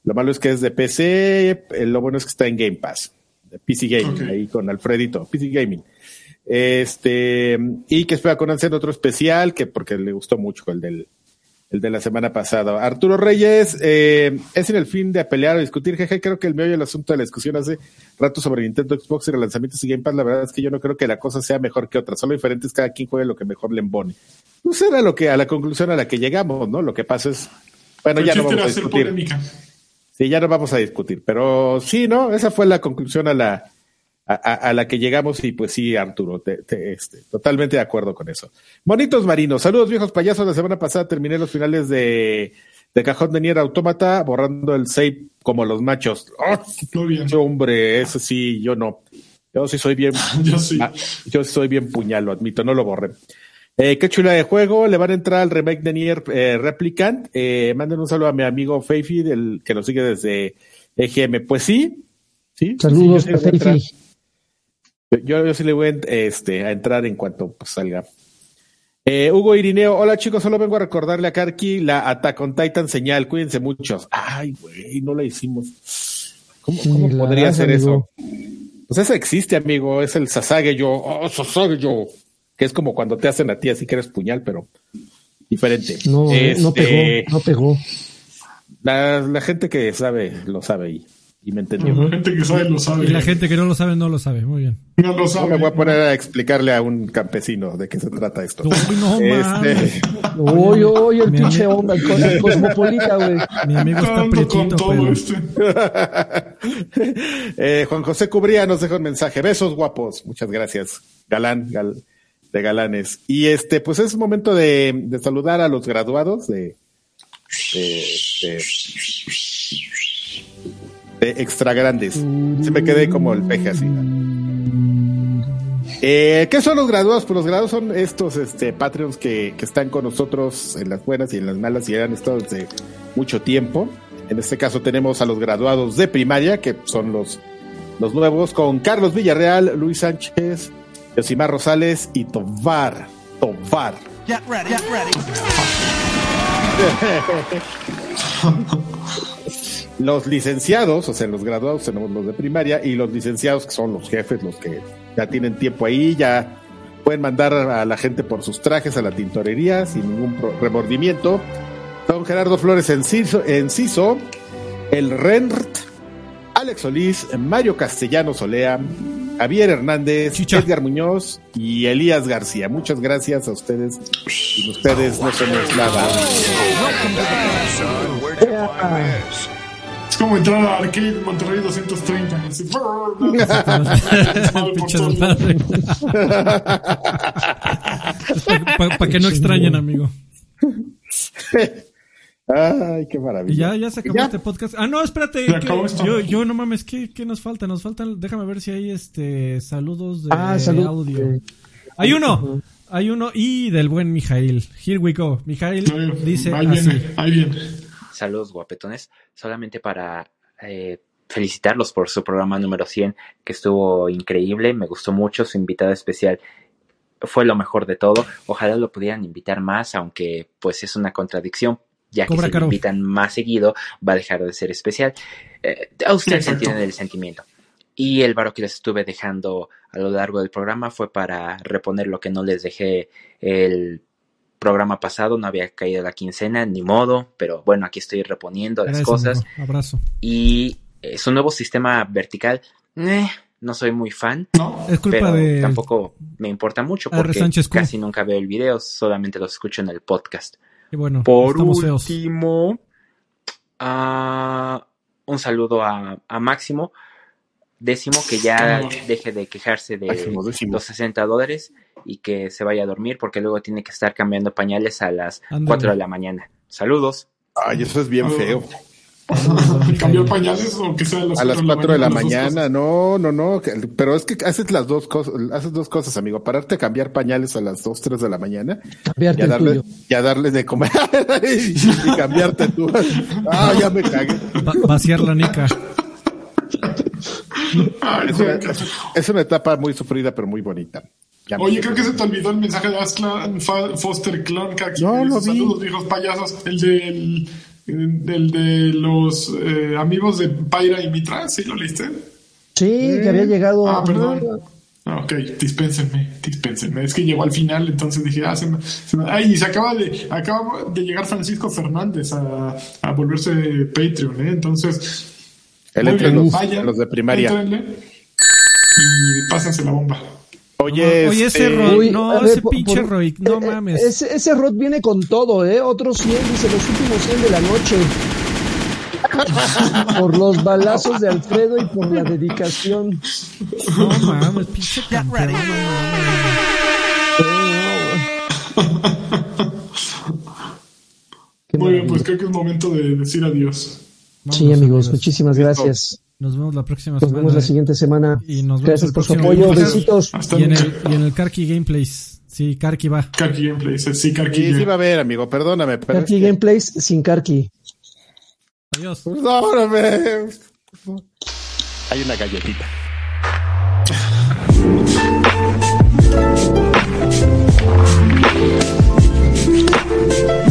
S1: Lo malo es que es de PC, eh, lo bueno es que está en Game Pass. de PC Gaming, ahí con Alfredito, PC Gaming. Este, y que espera con otro especial, que porque le gustó mucho el del, el de la semana pasada. Arturo Reyes, eh, es en el fin de pelear o discutir, jeje, creo que el meollo del asunto de la discusión hace rato sobre Nintendo, Xbox y los lanzamientos y Game Pass, la verdad es que yo no creo que la cosa sea mejor que otra, solo diferente es cada quien juegue lo que mejor le embone. Pues era lo que, a la conclusión a la que llegamos, ¿no? Lo que pasa es, bueno, ya no vamos a discutir.
S4: polémica.
S1: Sí, ya no vamos a discutir, pero sí, ¿no? Esa fue la conclusión a la, a, la que llegamos y pues sí, Arturo, te- te- este, totalmente de acuerdo con eso. Bonitos marinos, saludos viejos payasos, la semana pasada terminé los finales de, de Cajón de Nier Autómata borrando el save como los machos. ¡Oh,
S4: Muy bien.
S1: hombre! Eso sí, yo no. Yo sí soy bien
S4: Yo sí.
S1: Ah, yo soy bien puñal, lo admito, no lo borré. Eh, qué chula de juego, le van a entrar al remake de Nier eh, Replicant. Eh, manden un saludo a mi amigo Feifi, del que lo sigue desde EGM. Pues sí, sí.
S3: Saludos,
S1: sí, yo, sí le voy a entrar.
S3: Feifi.
S1: yo, yo sí le voy a, este, a entrar en cuanto pues, salga. Eh, Hugo Irineo, hola chicos, solo vengo a recordarle a Karki la Attack on Titan señal, cuídense muchos. Ay, güey, no la hicimos. ¿Cómo, cómo podría
S3: amigo.
S1: eso? Pues eso existe, amigo, es el Sasage-yo, oh, Sasage-yo, que es como cuando te hacen a ti así que eres puñal, pero diferente.
S3: No, eh, no
S1: Este,
S3: pegó, no pegó.
S1: La, la gente que sabe, lo sabe y, y me entendió.
S4: La gente que sabe lo sabe.
S2: Y la gente que no lo sabe, no lo sabe. Muy bien.
S4: no lo
S1: No
S4: sabe.
S1: me voy a poner a explicarle a un campesino de qué se trata esto.
S2: Uy, no mames.
S1: Este,
S3: Oye, oye, el
S2: Mi
S3: pinche
S2: amigo-
S3: hombre, el co- el cosmopolita, güey.
S2: Mi amigo está prietito,
S4: todo
S2: pero...
S4: este.
S1: eh, Juan José Cubría nos deja un mensaje. Besos guapos. Muchas gracias. Galán, gal- de galanes. Y este, pues es momento de, de saludar a los graduados de, de, de, de extra grandes. Se me quedé como el peje así. Eh, ¿Qué son los graduados? Pues los graduados son estos este, Patreons que, que están con nosotros en las buenas y en las malas y han estado desde mucho tiempo. En este caso tenemos a los graduados de primaria, que son los, los nuevos, con Carlos Villarreal, Luis Sánchez, Yosimar Rosales y Tovar. Tovar.
S5: Get ready, get ready.
S1: Los licenciados, o sea, los graduados tenemos los de primaria y los licenciados que son los jefes, los que ya tienen tiempo ahí, ya pueden mandar a la gente por sus trajes a la tintorería sin ningún remordimiento. Don Gerardo Flores Enciso, Enciso el Rent, Alex Solís, Mario Castellano Solea, Javier Hernández,
S2: Chicha.
S1: Edgar Muñoz y Elías García. Muchas gracias a ustedes. Sin ustedes no somos nada.
S4: Es como entrar a Arcade Monterrey 230. así,
S2: Pinche desmadre. Para que no extrañen, amigo.
S1: Ay, qué
S2: Y
S1: maravilla.
S2: ya, ya se acabó
S1: ¿Ya?
S2: este podcast. Ah, no, espérate. Que- yo, yo no mames, ¿qué, ¿qué nos falta? Nos faltan, déjame ver si hay este saludos de
S3: Ah, salud.
S2: audio. Hay uno, hay uno y del buen Mijail. Here we go. Mijail dice
S4: ahí
S2: así.
S4: viene, ahí viene.
S5: Saludos guapetones, solamente para eh, felicitarlos por su programa número 100, que estuvo increíble, me gustó mucho, su invitada especial fue lo mejor de todo, ojalá lo pudieran invitar más, aunque pues es una contradicción, ya que si lo
S2: caro.
S5: invitan más seguido va a dejar de ser especial. Eh, a ustedes entienden el sentimiento. Y el varo que les estuve dejando a lo largo del programa fue para reponer lo que no les dejé el programa pasado, no había caído la quincena, ni modo, pero bueno, aquí estoy reponiendo las
S2: Gracias,
S5: cosas.
S2: amigo. Abrazo.
S5: Y eh, su nuevo sistema vertical, eh, no soy muy fan,
S4: ¿No?
S2: Es culpa
S5: pero
S2: de.
S5: tampoco me importa mucho porque casi nunca veo el video, solamente los escucho en el podcast.
S2: que bueno,
S5: Por último, ah, un saludo a, a Máximo, décimo, que ya deje de quejarse de
S1: Máximo,
S5: los 60 dólares y que se vaya a dormir porque luego tiene que estar cambiando pañales a las
S2: Ándale.
S5: 4 de la mañana. Saludos.
S1: Ay, eso es bien feo.
S4: ¿Cambiar pañales o que sea a las,
S1: A las 4 de la
S4: las dos
S1: mañana, no, no, no, pero es que haces las dos cosas, haces dos cosas, amigo, pararte a cambiar pañales a las 2, 3 de la mañana
S3: cambiarte
S1: y a
S3: el
S1: darle,
S3: tuyo.
S1: y a darle de comer y, y cambiarte tú. Ah, ya me cagué.
S2: Va- vaciar la nica.
S4: Ay,
S1: Es una,
S4: güey,
S1: es- es una etapa muy sufrida, pero muy bonita. Ya
S4: Oye, creo que se te olvidó el mensaje de Aslan Foster Clon. que
S1: No, lo vi.
S4: Saludos, viejos payasos. El de, el, el de los eh, amigos de Pyra y Mitra. ¿Sí lo leíste?
S3: Sí, que había llegado.
S4: Ah, perdón. Ah, Ok, dispénsenme, dispénsenme. Es que llegó al final, entonces dije, ah, se me, se me- Ay, y se acaba de, acaba de llegar Francisco Fernández a, a volverse Patreon, ¿eh? Entonces,
S1: Él
S4: muy
S1: entre
S4: bien,
S1: los, los de primaria.
S4: y pásense la bomba.
S1: Oye,
S2: Oye,
S1: este,
S2: ese
S3: Uy,
S2: no,
S3: ver,
S2: ese
S3: por-
S2: pinche
S3: por-
S2: Roy, no
S3: eh, eh,
S2: mames.
S3: Ese, ese Rod viene con todo, ¿eh? Otros 100, dice, los últimos 100 de la noche. por los balazos de Alfredo y por la dedicación.
S2: No mames, pinche campeón, no
S3: Qué
S4: Muy bien, pues creo que es momento de decir adiós.
S2: mames.
S3: Sí, amigos, muchísimas gracias.
S2: Nos vemos la próxima
S3: Nos
S2: semana.
S3: vemos la siguiente semana.
S2: Y nos vemos
S3: Gracias
S2: el
S3: por su
S2: próximo
S3: apoyo. Besitos.
S4: Hasta
S2: Y en, el, y en el Karki Gameplays. Sí, Karki va.
S4: Karki Gameplay, sí, Karki
S1: sí, sí va a ver, amigo, perdóname, pero es
S3: Karki
S1: que-
S3: Gameplays sin Karki.
S2: Adiós.
S1: Perdóname. Hay una galletita.